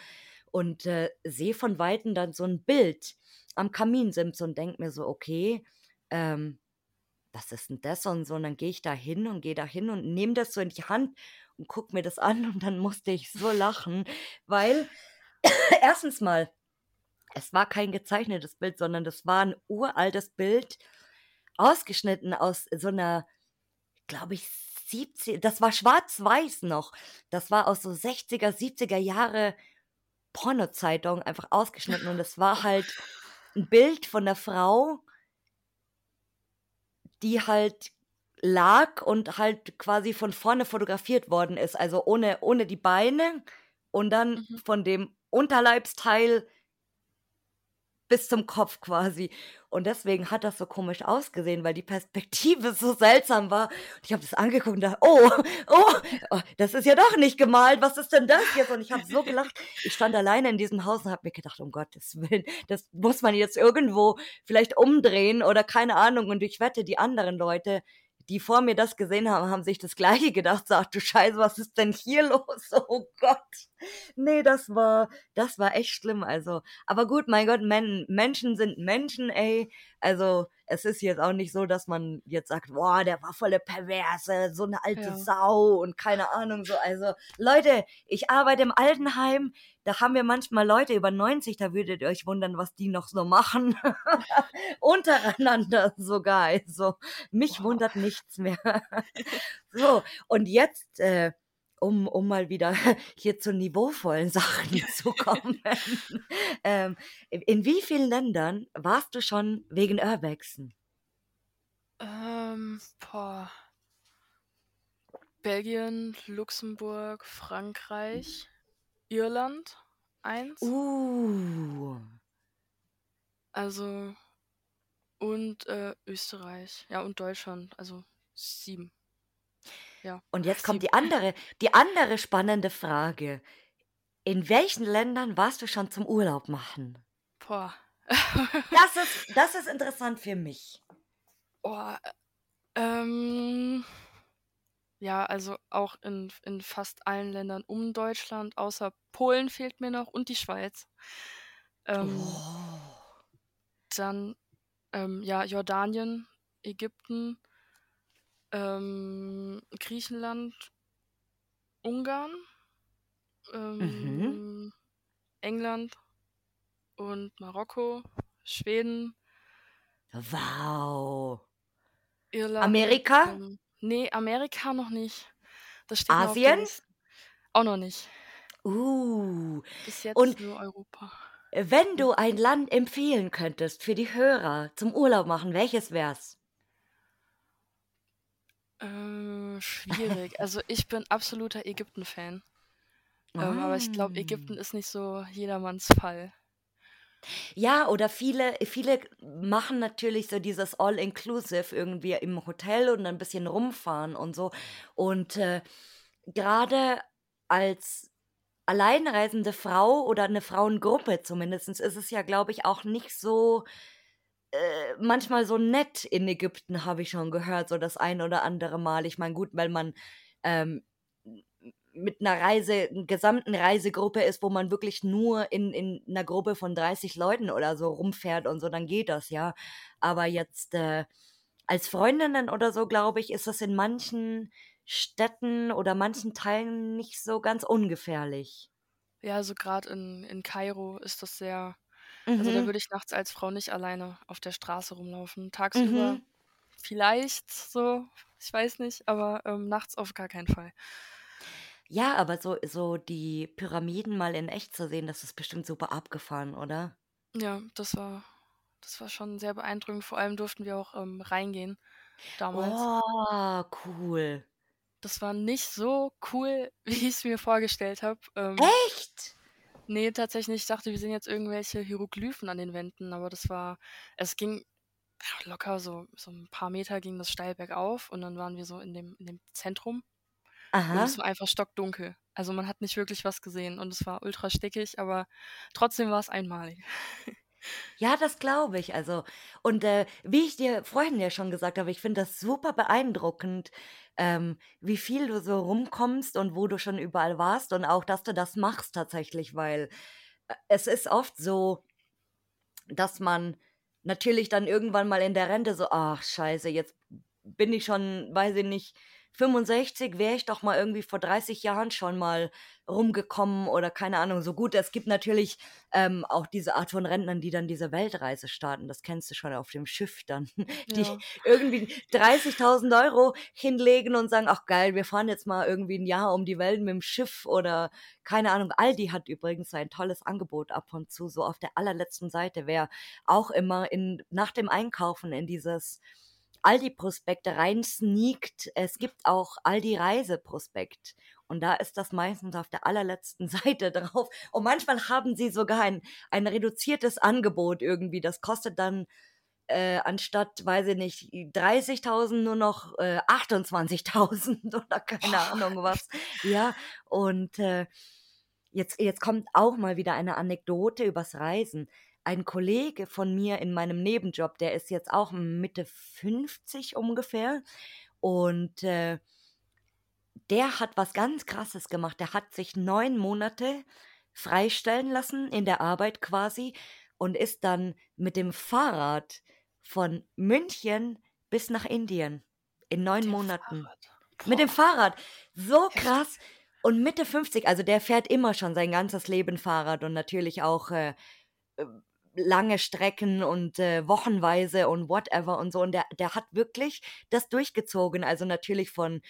und, äh, sehe von Weitem dann so 'n Bild am Kaminsims und denke mir so: „Okay, ähm, was ist 'n das?“ Und so und dann gehe ich da hin und gehe da hin und nehme das so in die Hand und gucke mir das an und dann musste ich so lachen, weil 1. mal, es war kein gezeichnetes Bild, sondern das war 'n uraltes Bild, ausgeschnitten aus so 'ner, glaube ich, siebzig das war schwarz-weiß noch. Das war aus so 60er, 70er Jahre Pornozeitung einfach ausgeschnitten und es war halt 'n Bild von 'ner Frau die halt lag und halt quasi von vorne fotografiert worden ist, also, ohne ohne die Beine und dann Mhm. von dem Unterleibsteil bis zum Kopf quasi. Und deswegen hat das so komisch ausgesehen, weil die Perspektive so seltsam war. Ich habe das angeguckt und dachte: „Oh, oh, oh, das ist ja doch nicht gemalt. Was ist denn das jetzt?“ Und ich habe so gelacht. Ich stand alleine in diesem Haus und habe mir gedacht: „Um Gottes Willen, das muss man jetzt irgendwo vielleicht umdrehen oder keine Ahnung.“ Und ich wette, die anderen Leute, die vor mir das gesehen haben, haben sich das Gleiche gedacht, „Ach du Scheiße, was ist denn hier los? Oh Gott.“ Ne, das war das war echt schlimm, also aber gut, mein Gott, Men Menschen sind Menschen, ey. Also, es ist jetzt auch nicht so, dass man jetzt sagt: „Boah, der war voll der Perverse, so 'ne alte Ja. Sau“ und keine Ahnung so. Also, Leute, ich arbeite im Altenheim, da haben wir manchmal Leute über 90, da würdet ihr euch wundern, was die noch so machen. Untereinander sogar, also, mich Boah. wundert nichts mehr. So, und jetzt, äh, um um mal wieder hier zu niveauvollen Sachen zu kommen. Ähm, in wie vielen Ländern warst du schon wegen Urbexen? Ähm, boah. Belgien, Luxemburg, Frankreich, Irland 1. Uh. Also und, äh, Österreich, ja, und Deutschland, also 7. Ja, Und jetzt kommt 7. die andere die andere spannende Frage. In welchen Ländern warst du schon zum Urlaub machen? Boah. Das ist, das ist interessant für mich. Oh, ähm, ja, also auch in, in fast allen Ländern um Deutschland, außer Polen fehlt mir noch und die Schweiz. Ähm, Oh. Dann, ähm, ja, Jordanien, Ägypten, ähm, Griechenland, Ungarn, Mhm. ähm, England und Marokko, Schweden, Wow. Irland. Amerika? Ähm, nee, Amerika noch nicht. Das steht Asien? Auch noch nicht. Uh. Bis jetzt Und nur Europa. wenn du ein Land empfehlen könntest für die Hörer zum Urlaub machen, welches wär's? Äh, schwierig. Also ich bin absoluter Ägypten-Fan. Ähm, aber ich glaube, Ägypten Ah. ist nicht so jedermanns Fall. Ja, oder viele, viele machen natürlich so dieses All-Inclusive irgendwie im Hotel und ein bisschen rumfahren und so. Und äh, gerade als alleinreisende Frau oder eine Frauengruppe zumindest ist es ja, glaube ich, auch nicht so äh, manchmal so nett in Ägypten, habe ich schon gehört, so das ein oder andere Mal. Ich meine, gut, weil man ähm, mit einer Reise, einer gesamten Reisegruppe ist, wo man wirklich nur in, in einer Gruppe von 30 Leuten oder so rumfährt und so, dann geht das, ja. Aber jetzt äh, als Freundinnen oder so, glaube ich, ist das in manchen Städten oder manchen Teilen nicht so ganz ungefährlich. Ja, also gerade in, in Kairo ist das sehr. Also da Mhm. würde ich nachts als Frau nicht alleine auf der Straße rumlaufen. Tagsüber Mhm. vielleicht so, ich weiß nicht, aber ähm, nachts auf gar keinen Fall. Ja, aber so, so die Pyramiden mal in echt zu sehen, das ist bestimmt super abgefahren, oder? Ja, das war, das war schon sehr beeindruckend. Vor allem durften wir auch ähm, reingehen damals. Oh, cool. Das war nicht so cool, wie ich es mir vorgestellt habe. Ähm, Echt? Nee, tatsächlich. Ich dachte, wir sehen jetzt irgendwelche Hieroglyphen an den Wänden, aber das war, es ging locker so, so ein paar Meter ging das steil bergauf und dann waren wir so in dem, in dem Zentrum und Aha. es war einfach stockdunkel. Also man hat nicht wirklich was gesehen und es war ultra stickig, aber trotzdem war es einmalig. Ja, das glaube ich. Also, und äh, wie ich dir vorhin ja schon gesagt habe, ich finde das super beeindruckend, ähm, wie viel du so rumkommst und wo du schon überall warst und auch, dass du das machst tatsächlich, weil äh, es ist oft so, dass man natürlich dann irgendwann mal in der Rente so, ach scheiße, jetzt bin ich schon, weiß ich nicht, 65, wäre ich doch mal irgendwie vor 30 Jahren schon mal rumgekommen oder keine Ahnung. So gut, es gibt natürlich ähm, auch diese Art von Rentnern, die dann diese Weltreise starten. Das kennst du schon auf dem Schiff dann. Die Ja, irgendwie 30.000 Euro hinlegen und sagen, ach geil, wir fahren jetzt mal irgendwie ein Jahr um die Welt mit dem Schiff oder keine Ahnung. Aldi hat übrigens ein tolles Angebot ab und zu, so auf der allerletzten Seite, wer auch immer in, nach dem Einkaufen in dieses Aldi-Prospekte rein sneakt. Es gibt auch Aldi-Reiseprospekt. Und da ist das meistens auf der allerletzten Seite drauf. Und manchmal haben sie sogar ein, ein reduziertes Angebot irgendwie. Das kostet dann äh, anstatt, weiß ich nicht, 30.000 nur noch äh, 28.000 oder keine Boah. Ahnung was. Ja, und äh, jetzt, jetzt kommt auch mal wieder eine Anekdote übers Reisen. Ein Kollege von mir in meinem Nebenjob, der ist jetzt auch Mitte 50 ungefähr. Und äh, der hat was ganz Krasses gemacht. Der hat sich neun Monate freistellen lassen in der Arbeit quasi und ist dann mit dem Fahrrad von München bis nach Indien in neun dem Monaten. Mit dem Fahrrad. So krass. Und Mitte 50, also der fährt immer schon sein ganzes Leben Fahrrad und natürlich auch äh, äh, lange Strecken und äh, wochenweise und whatever und so. Und der, der hat wirklich das durchgezogen. Also natürlich von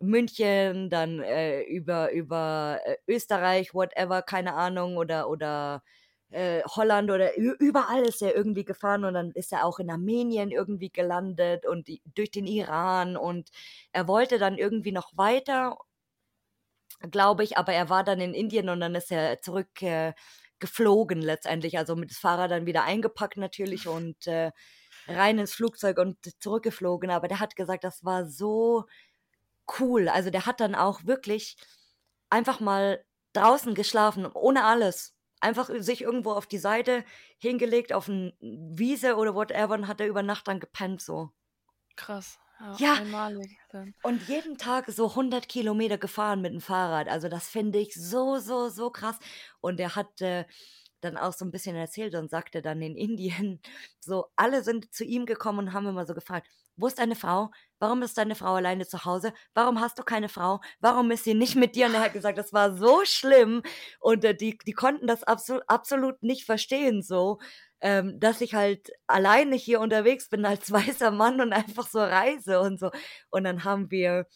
München, dann äh, über, über äh, Österreich, whatever, keine Ahnung, oder, oder äh, Holland oder überall ist er irgendwie gefahren und dann ist er auch in Armenien irgendwie gelandet und durch den Iran und er wollte dann irgendwie noch weiter, glaube ich, aber er war dann in Indien und dann ist er zurück äh, geflogen letztendlich, also mit dem Fahrrad dann wieder eingepackt natürlich und äh, rein ins Flugzeug und zurückgeflogen. Aber der hat gesagt, das war so cool. Also der hat dann auch wirklich einfach mal draußen geschlafen, ohne alles. Einfach sich irgendwo auf die Seite hingelegt, auf eine Wiese oder whatever und hat er über Nacht dann gepennt so. Krass. Ja, Ja. einmalig dann. Und jeden Tag so 100 Kilometer gefahren mit dem Fahrrad. Also das finde ich so, so, so krass. Und er hat äh, dann auch so ein bisschen erzählt und sagte dann in Indien, so alle sind zu ihm gekommen und haben immer so gefragt, wo ist deine Frau? Warum ist deine Frau alleine zu Hause? Warum hast du keine Frau? Warum ist sie nicht mit dir? Und er hat gesagt, das war so schlimm. Und äh, die, die konnten das absolut, absolut nicht verstehen so ähm, dass ich halt alleine hier unterwegs bin als weißer Mann und einfach so reise und so. Und dann haben wir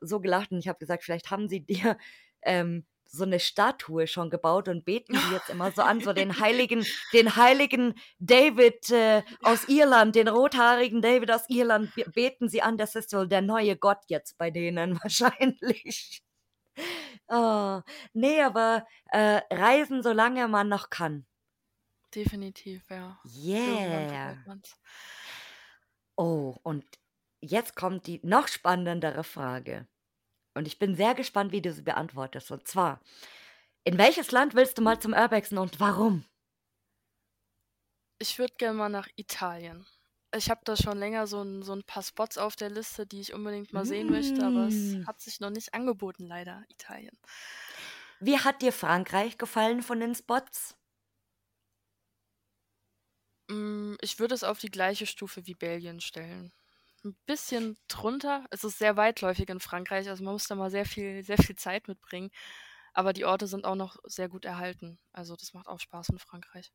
so gelacht und ich habe gesagt, vielleicht haben sie dir ähm, so eine Statue schon gebaut und beten die jetzt immer so an, so den heiligen, den heiligen David äh, aus Irland, den rothaarigen David aus Irland be- beten sie an, das ist so der neue Gott jetzt bei denen wahrscheinlich. Oh, nee, aber äh, reisen, solange man noch kann. Definitiv, ja. Yeah. Oh, und jetzt kommt die noch spannendere Frage. Und ich bin sehr gespannt, wie du sie beantwortest. Und zwar, in welches Land willst du mal zum Urbexen und warum? Ich würde gerne mal nach Italien. Ich habe da schon länger so ein, so ein paar Spots auf der Liste, die ich unbedingt mal sehen möchte, aber es Mm. hat sich noch nicht angeboten, leider, Italien. Wie hat dir Frankreich gefallen von den Spots? Mm, Ich würde es auf die gleiche Stufe wie Belgien stellen. Ein bisschen drunter. Es ist sehr weitläufig in Frankreich, also man muss da mal sehr viel, sehr viel Zeit mitbringen. Aber die Orte sind auch noch sehr gut erhalten. Also das macht auch Spaß in Frankreich.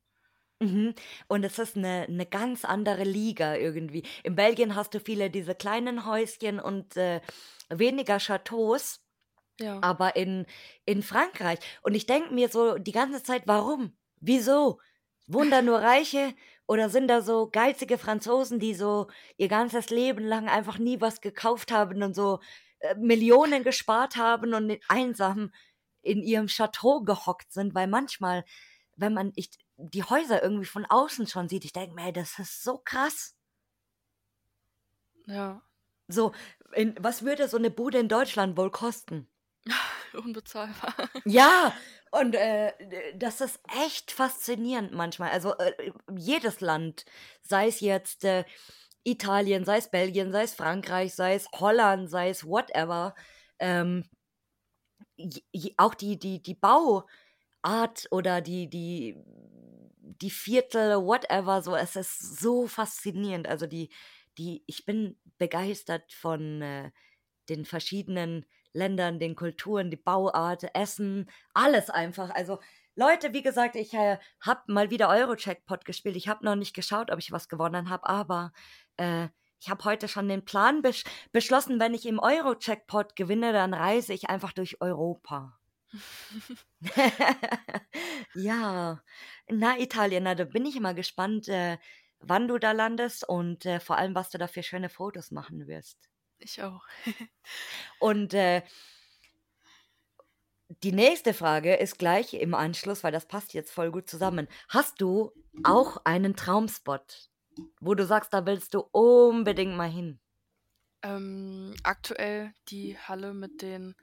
Mhm. Und es ist eine, eine ganz andere Liga irgendwie. In Belgien hast du viele diese kleinen Häuschen und äh, weniger Chateaus. Ja. aber in, in Frankreich. Und ich denke mir so die ganze Zeit, warum? Wieso? Wohnen da nur Reiche oder sind da so geizige Franzosen, die so ihr ganzes Leben lang einfach nie was gekauft haben und so äh, Millionen gespart haben und einsam in ihrem Chateau gehockt sind? Weil manchmal, wenn man ich, die Häuser irgendwie von außen schon sieht, ich denke mir, das ist so krass. Ja. So, in, was würde so eine Bude in Deutschland wohl kosten? Unbezahlbar. Ja, und äh, das ist echt faszinierend manchmal. Also äh, jedes Land, sei es jetzt äh, Italien, sei es Belgien, sei es Frankreich, sei es Holland, sei es whatever, ähm, auch die, die, die Bauart oder die, die, die Viertel, whatever, so, es ist so faszinierend. Also die, die, ich bin begeistert von äh, den verschiedenen Ländern, den Kulturen, die Bauart, Essen, alles einfach. Also Leute, wie gesagt, ich äh, habe mal wieder Euro-Checkpot gespielt. Ich habe noch nicht geschaut, ob ich was gewonnen habe, aber äh, ich habe heute schon den Plan besch beschlossen, wenn ich im Euro-Checkpot gewinne, dann reise ich einfach durch Europa. ja, na Italien, na da bin ich mal gespannt, äh, wann du da landest und äh, vor allem, was du da für schöne Fotos machen wirst. Ich auch. Und äh, die nächste Frage ist gleich im Anschluss, weil das passt jetzt voll gut zusammen. Hast du auch einen Traumspot, wo du sagst, da willst du unbedingt mal hin? Ähm, aktuell die Halle mit den,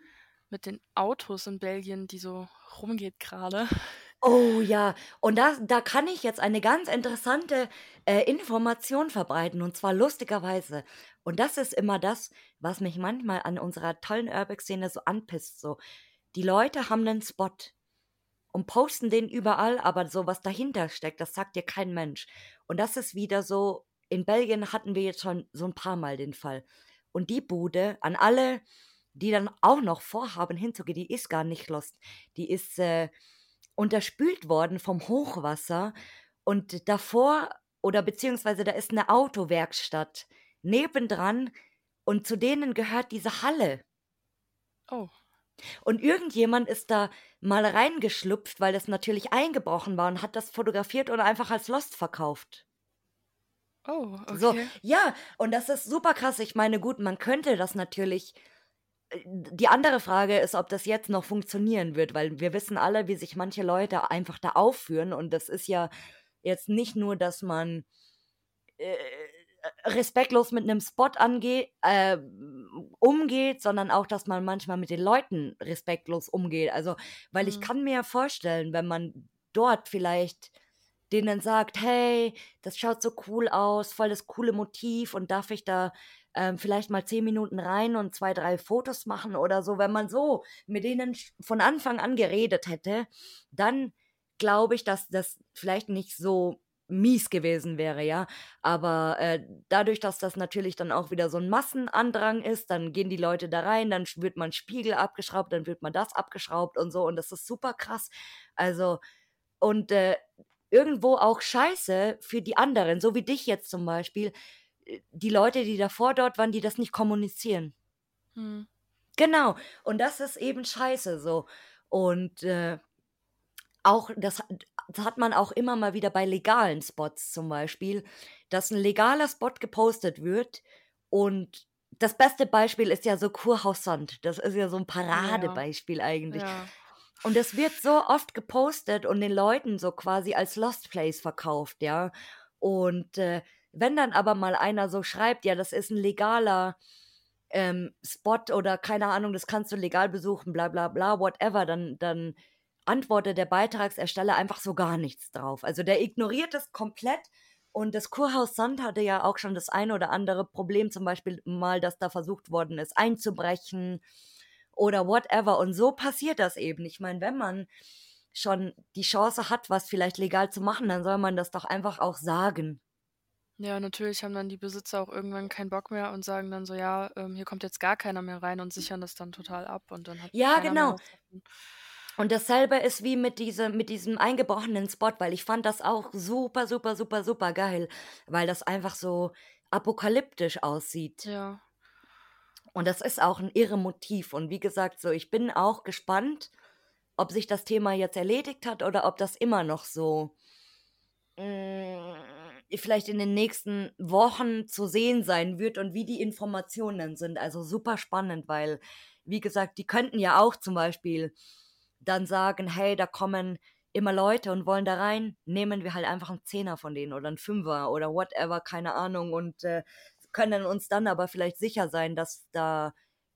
mit den Autos in Belgien, die so rumgeht gerade. Oh ja, und da, da kann ich jetzt eine ganz interessante äh, Information verbreiten, und zwar lustigerweise. Und das ist immer das, was mich manchmal an unserer tollen Urbex-Szene so anpisst. So, die Leute haben einen Spot und posten den überall, aber so was dahinter steckt, das sagt dir kein Mensch. Und das ist wieder so, in Belgien hatten wir jetzt schon so ein paar Mal den Fall. Und die Bude, an alle, die dann auch noch vorhaben hinzugehen, die ist gar nicht lost. Die ist äh, unterspült worden vom Hochwasser und davor oder beziehungsweise da ist eine Autowerkstatt nebendran und zu denen gehört diese Halle. Oh, Und irgendjemand ist da mal reingeschlupft, weil das natürlich eingebrochen war und hat das fotografiert und einfach als Lost verkauft. oh, So, okay. ja, und das ist super krass. Ich meine, gut, man könnte das natürlich. Die andere Frage ist, ob das jetzt noch funktionieren wird, weil wir wissen alle, wie sich manche Leute einfach da aufführen. Und das ist ja jetzt nicht nur, dass man äh, respektlos mit einem Spot angeht, äh, umgeht, sondern auch, dass man manchmal mit den Leuten respektlos umgeht. Also, weil ich Mhm. kann mir vorstellen, wenn man dort vielleicht denen sagt, hey, das schaut so cool aus, voll das coole Motiv und darf ich da ähm, vielleicht mal zehn Minuten rein und zwei, drei Fotos machen oder so. Wenn man so mit denen von Anfang an geredet hätte, dann glaube ich, dass das vielleicht nicht so mies gewesen wäre, ja. Aber äh, dadurch, dass das natürlich dann auch wieder so ein Massenandrang ist, dann gehen die Leute da rein, dann wird man Spiegel abgeschraubt, dann wird man das abgeschraubt und so und das ist super krass. Also, und äh, irgendwo auch scheiße für die anderen, so wie dich jetzt zum Beispiel, die Leute, die davor dort waren, die das nicht kommunizieren. Mhm. Genau. Und das ist eben scheiße so. Und äh, auch, das, das hat man auch immer mal wieder bei legalen Spots zum Beispiel, dass ein legaler Spot gepostet wird und das beste Beispiel ist ja so Kurhaus Sand. Das ist ja so ein Paradebeispiel eigentlich. Ja. Und es wird so oft gepostet und den Leuten so quasi als Lost Place verkauft, ja. Und äh, wenn dann aber mal einer so schreibt, ja, das ist ein legaler ähm, Spot oder keine Ahnung, das kannst du legal besuchen, bla bla bla, whatever, dann, dann antwortet der Beitragsersteller einfach so gar nichts drauf. Also der ignoriert das komplett. Und das Kurhaus Sand hatte ja auch schon das eine oder andere Problem, zum Beispiel mal, dass da versucht worden ist, einzubrechen oder whatever. Und so passiert das eben. Ich meine, wenn man schon die Chance hat, was vielleicht legal zu machen, dann soll man das doch einfach auch sagen. Ja, natürlich haben dann die Besitzer auch irgendwann keinen Bock mehr und sagen dann so, ja, ähm, hier kommt jetzt gar keiner mehr rein und sichern das dann total ab und dann hat Ja, keiner mehr genau. was davon. Und dasselbe ist wie mit, diese, mit diesem eingebrochenen Spot, weil ich fand das auch super, super, super, super geil, weil das einfach so apokalyptisch aussieht. Ja. Und das ist auch ein irre Motiv. Und wie gesagt, so, ich bin auch gespannt, ob sich das Thema jetzt erledigt hat oder ob das immer noch so mh, vielleicht in den nächsten Wochen zu sehen sein wird und wie die Informationen sind. Also super spannend, weil, wie gesagt, die könnten ja auch zum Beispiel dann sagen, hey, da kommen immer Leute und wollen da rein, nehmen wir halt einfach einen Zehner von denen oder einen Fünfer oder whatever, keine Ahnung und äh, können uns dann aber vielleicht sicher sein, dass da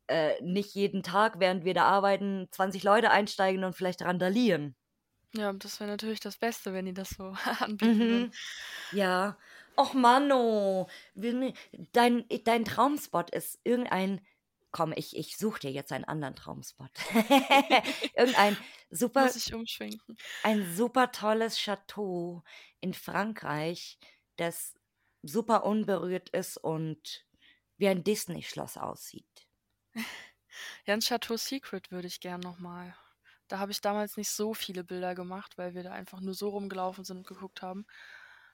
äh, nicht jeden Tag, während wir da arbeiten, 20 Leute einsteigen und vielleicht randalieren. Ja, das wäre natürlich das Beste, wenn die das so anbieten würden. Mhm. Ja. Och Mano, dein, dein Traumspot ist irgendein. Komm, ich, ich suche dir jetzt einen anderen Traumspot. irgendein super, Muss ich umschwenken. ein super tolles Chateau in Frankreich, das super unberührt ist und wie ein Disney-Schloss aussieht. Ja, ein Chateau Secret würde ich gern nochmal. Da habe ich damals nicht so viele Bilder gemacht, weil wir da einfach nur so rumgelaufen sind und geguckt haben.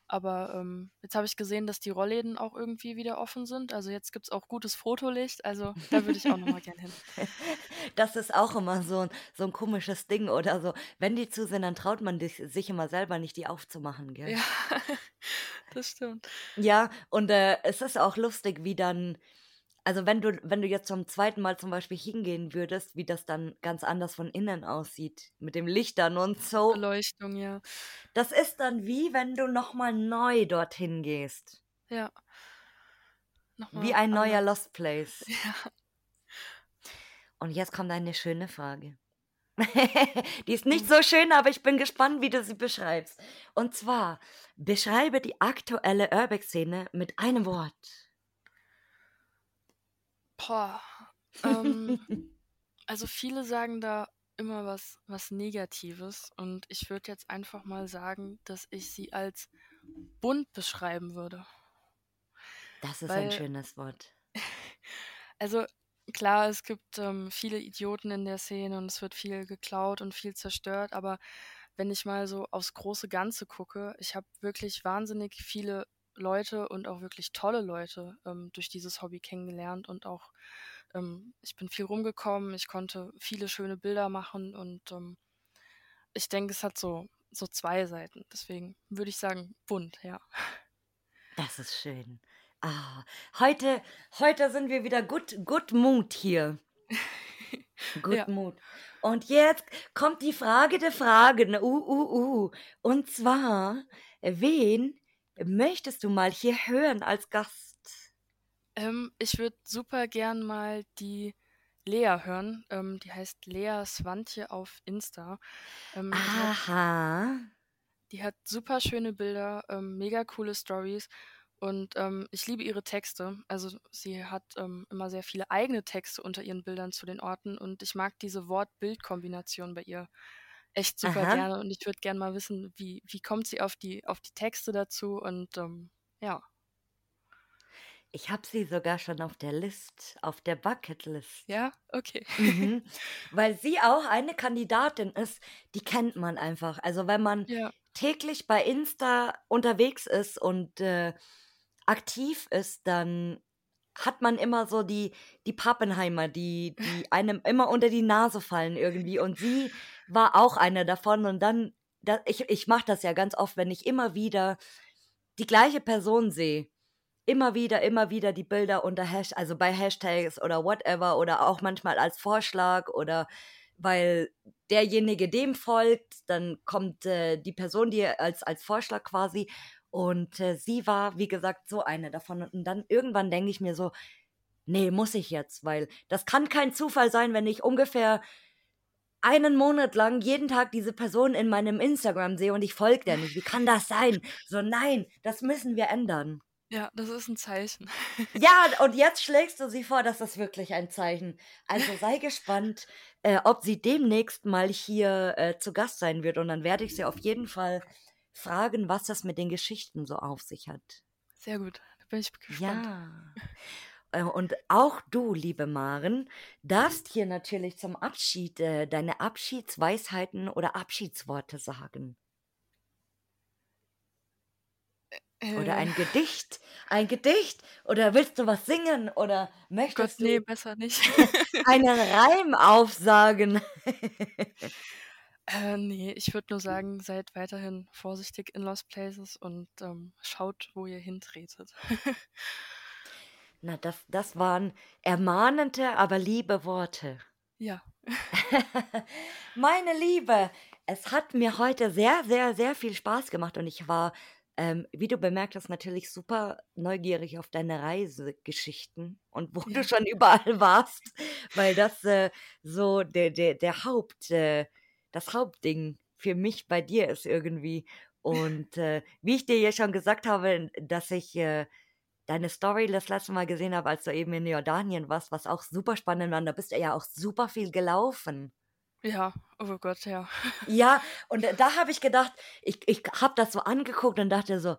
Aber ähm, jetzt habe ich gesehen, dass die Rollläden auch irgendwie wieder offen sind. Also jetzt gibt es auch gutes Fotolicht. Also da würde ich auch nochmal gern hin. Das ist auch immer so ein, so ein komisches Ding oder so. Wenn die zu sind, dann traut man sich immer selber nicht, die aufzumachen, gell? Ja, das stimmt. Ja, und äh, es ist auch lustig, wie dann, also wenn du, wenn du jetzt zum zweiten Mal zum Beispiel hingehen würdest, wie das dann ganz anders von innen aussieht, mit dem Lichtern und so. Beleuchtung, ja. Das ist dann wie, wenn du nochmal neu dorthin gehst. Ja. Nochmal Wie ein neuer anders. Lost Place. Ja. Und jetzt kommt eine schöne Frage. die ist nicht so schön, aber ich bin gespannt, wie du sie beschreibst. Und zwar, beschreibe die aktuelle Urbex-Szene mit einem Wort. Boah. Ähm, also viele sagen da immer was, was Negatives und ich würde jetzt einfach mal sagen, dass ich sie als bunt beschreiben würde. Das ist ein Weil, schönes Wort. also klar, es gibt ähm, viele Idioten in der Szene und es wird viel geklaut und viel zerstört, aber wenn ich mal so aufs große Ganze gucke, ich habe wirklich wahnsinnig viele Leute und auch wirklich tolle Leute ähm, durch dieses Hobby kennengelernt und auch ähm, ich bin viel rumgekommen, ich konnte viele schöne Bilder machen und ähm, ich denke, es hat so, so zwei Seiten. Deswegen würde ich sagen, bunt, ja. Das ist schön. Ah, heute, heute sind wir wieder good, good mood hier. Good Ja. mood. Und jetzt kommt die Frage der Fragen. Uh, uh, uh. Und zwar, wen möchtest du mal hier hören als Gast? Ähm, ich würde super gern mal die Lea hören. Ähm, die heißt Lea Swantje auf Insta. Ähm, die hat Aha. Die hat super schöne Bilder, ähm, mega coole Stories und ähm, ich liebe ihre Texte. Also sie hat ähm, immer sehr viele eigene Texte unter ihren Bildern zu den Orten und ich mag diese Wort-Bild-Kombination bei ihr echt super Aha. gerne und ich würde gerne mal wissen, wie, wie kommt sie auf die, auf die Texte dazu und ähm, ja, Ich habe sie sogar schon auf der List, auf der Bucketlist. ja, okay. Mhm. Weil sie auch eine Kandidatin ist, die kennt man einfach. Also wenn man Ja, täglich bei Insta unterwegs ist und äh, aktiv ist, dann hat man immer so die, die Pappenheimer, die, die einem immer unter die Nase fallen irgendwie. Und sie war auch eine davon. Und dann, da, ich, ich mache das ja ganz oft, wenn ich immer wieder die gleiche Person sehe. Immer wieder, immer wieder die Bilder unter Hash, also bei Hashtags oder whatever oder auch manchmal als Vorschlag oder weil derjenige dem folgt, dann kommt äh, die Person dir als, als Vorschlag quasi. Und äh, sie war, wie gesagt, so eine davon. Und dann irgendwann denke ich mir so, nee, muss ich jetzt, weil das kann kein Zufall sein, wenn ich ungefähr einen Monat lang jeden Tag diese Person in meinem Instagram sehe und ich folge der nicht. Wie kann das sein? So, nein, das müssen wir ändern. ja, das ist ein Zeichen. Ja, und jetzt schlägst du sie vor, das ist wirklich ein Zeichen. Also sei gespannt, äh, ob sie demnächst mal hier äh, zu Gast sein wird. Und dann werde ich sie auf jeden Fall fragen, was das mit den Geschichten so auf sich hat. Sehr gut, da bin ich gespannt. Ja. Äh, Und auch du, liebe Maren, darfst hier natürlich zum Abschied äh, deine Abschiedsweisheiten oder Abschiedsworte sagen. Oder Äh, ein Gedicht. Ein Gedicht. Oder willst du was singen? Oder Gott, möchtest nee, du besser nicht. einen Reim aufsagen? Äh, ne, ich würde nur sagen, seid weiterhin vorsichtig in Lost Places und, ähm, schaut, wo ihr hintretet. Na, das, das waren ermahnende, aber liebe Worte. Ja. Meine Liebe, es hat mir heute sehr, sehr, sehr viel Spaß gemacht und ich war, ähm, wie du bemerkt hast, natürlich super neugierig auf deine Reisegeschichten und wo du Ja. schon überall warst, weil das äh, so der, der, der Haupt, äh, das Hauptding für mich bei dir ist irgendwie. Und äh, wie ich dir ja schon gesagt habe, dass ich äh, deine Story das letzte Mal gesehen habe, als du eben in Jordanien warst, was auch super spannend war, und da bist du ja auch super viel gelaufen. Ja, oh Gott, ja. Ja, und da- habe ich gedacht, ich, ich habe das so angeguckt und dachte so,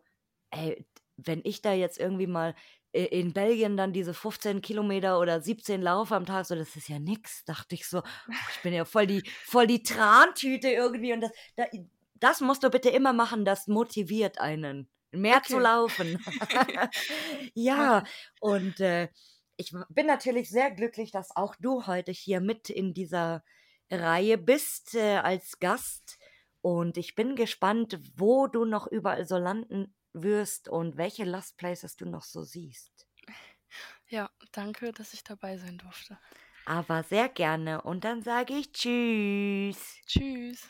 ey, wenn ich da jetzt irgendwie mal in Belgien dann diese 15 Kilometer oder 17 laufe am Tag, so, das ist ja nix, dachte ich so. Ich bin ja voll die, voll die Trantüte irgendwie und das, da, das musst du bitte immer machen, das motiviert einen, mehr zu Okay. laufen. ja, und äh, ich bin natürlich sehr glücklich, dass auch du heute hier mit in dieser Reihe bist äh, als Gast. Und ich bin gespannt, wo du noch überall so landen wirst und welche Last Places du noch so siehst. Ja, danke, dass ich dabei sein durfte. Aber sehr gerne. Und dann sage ich Tschüss. Tschüss.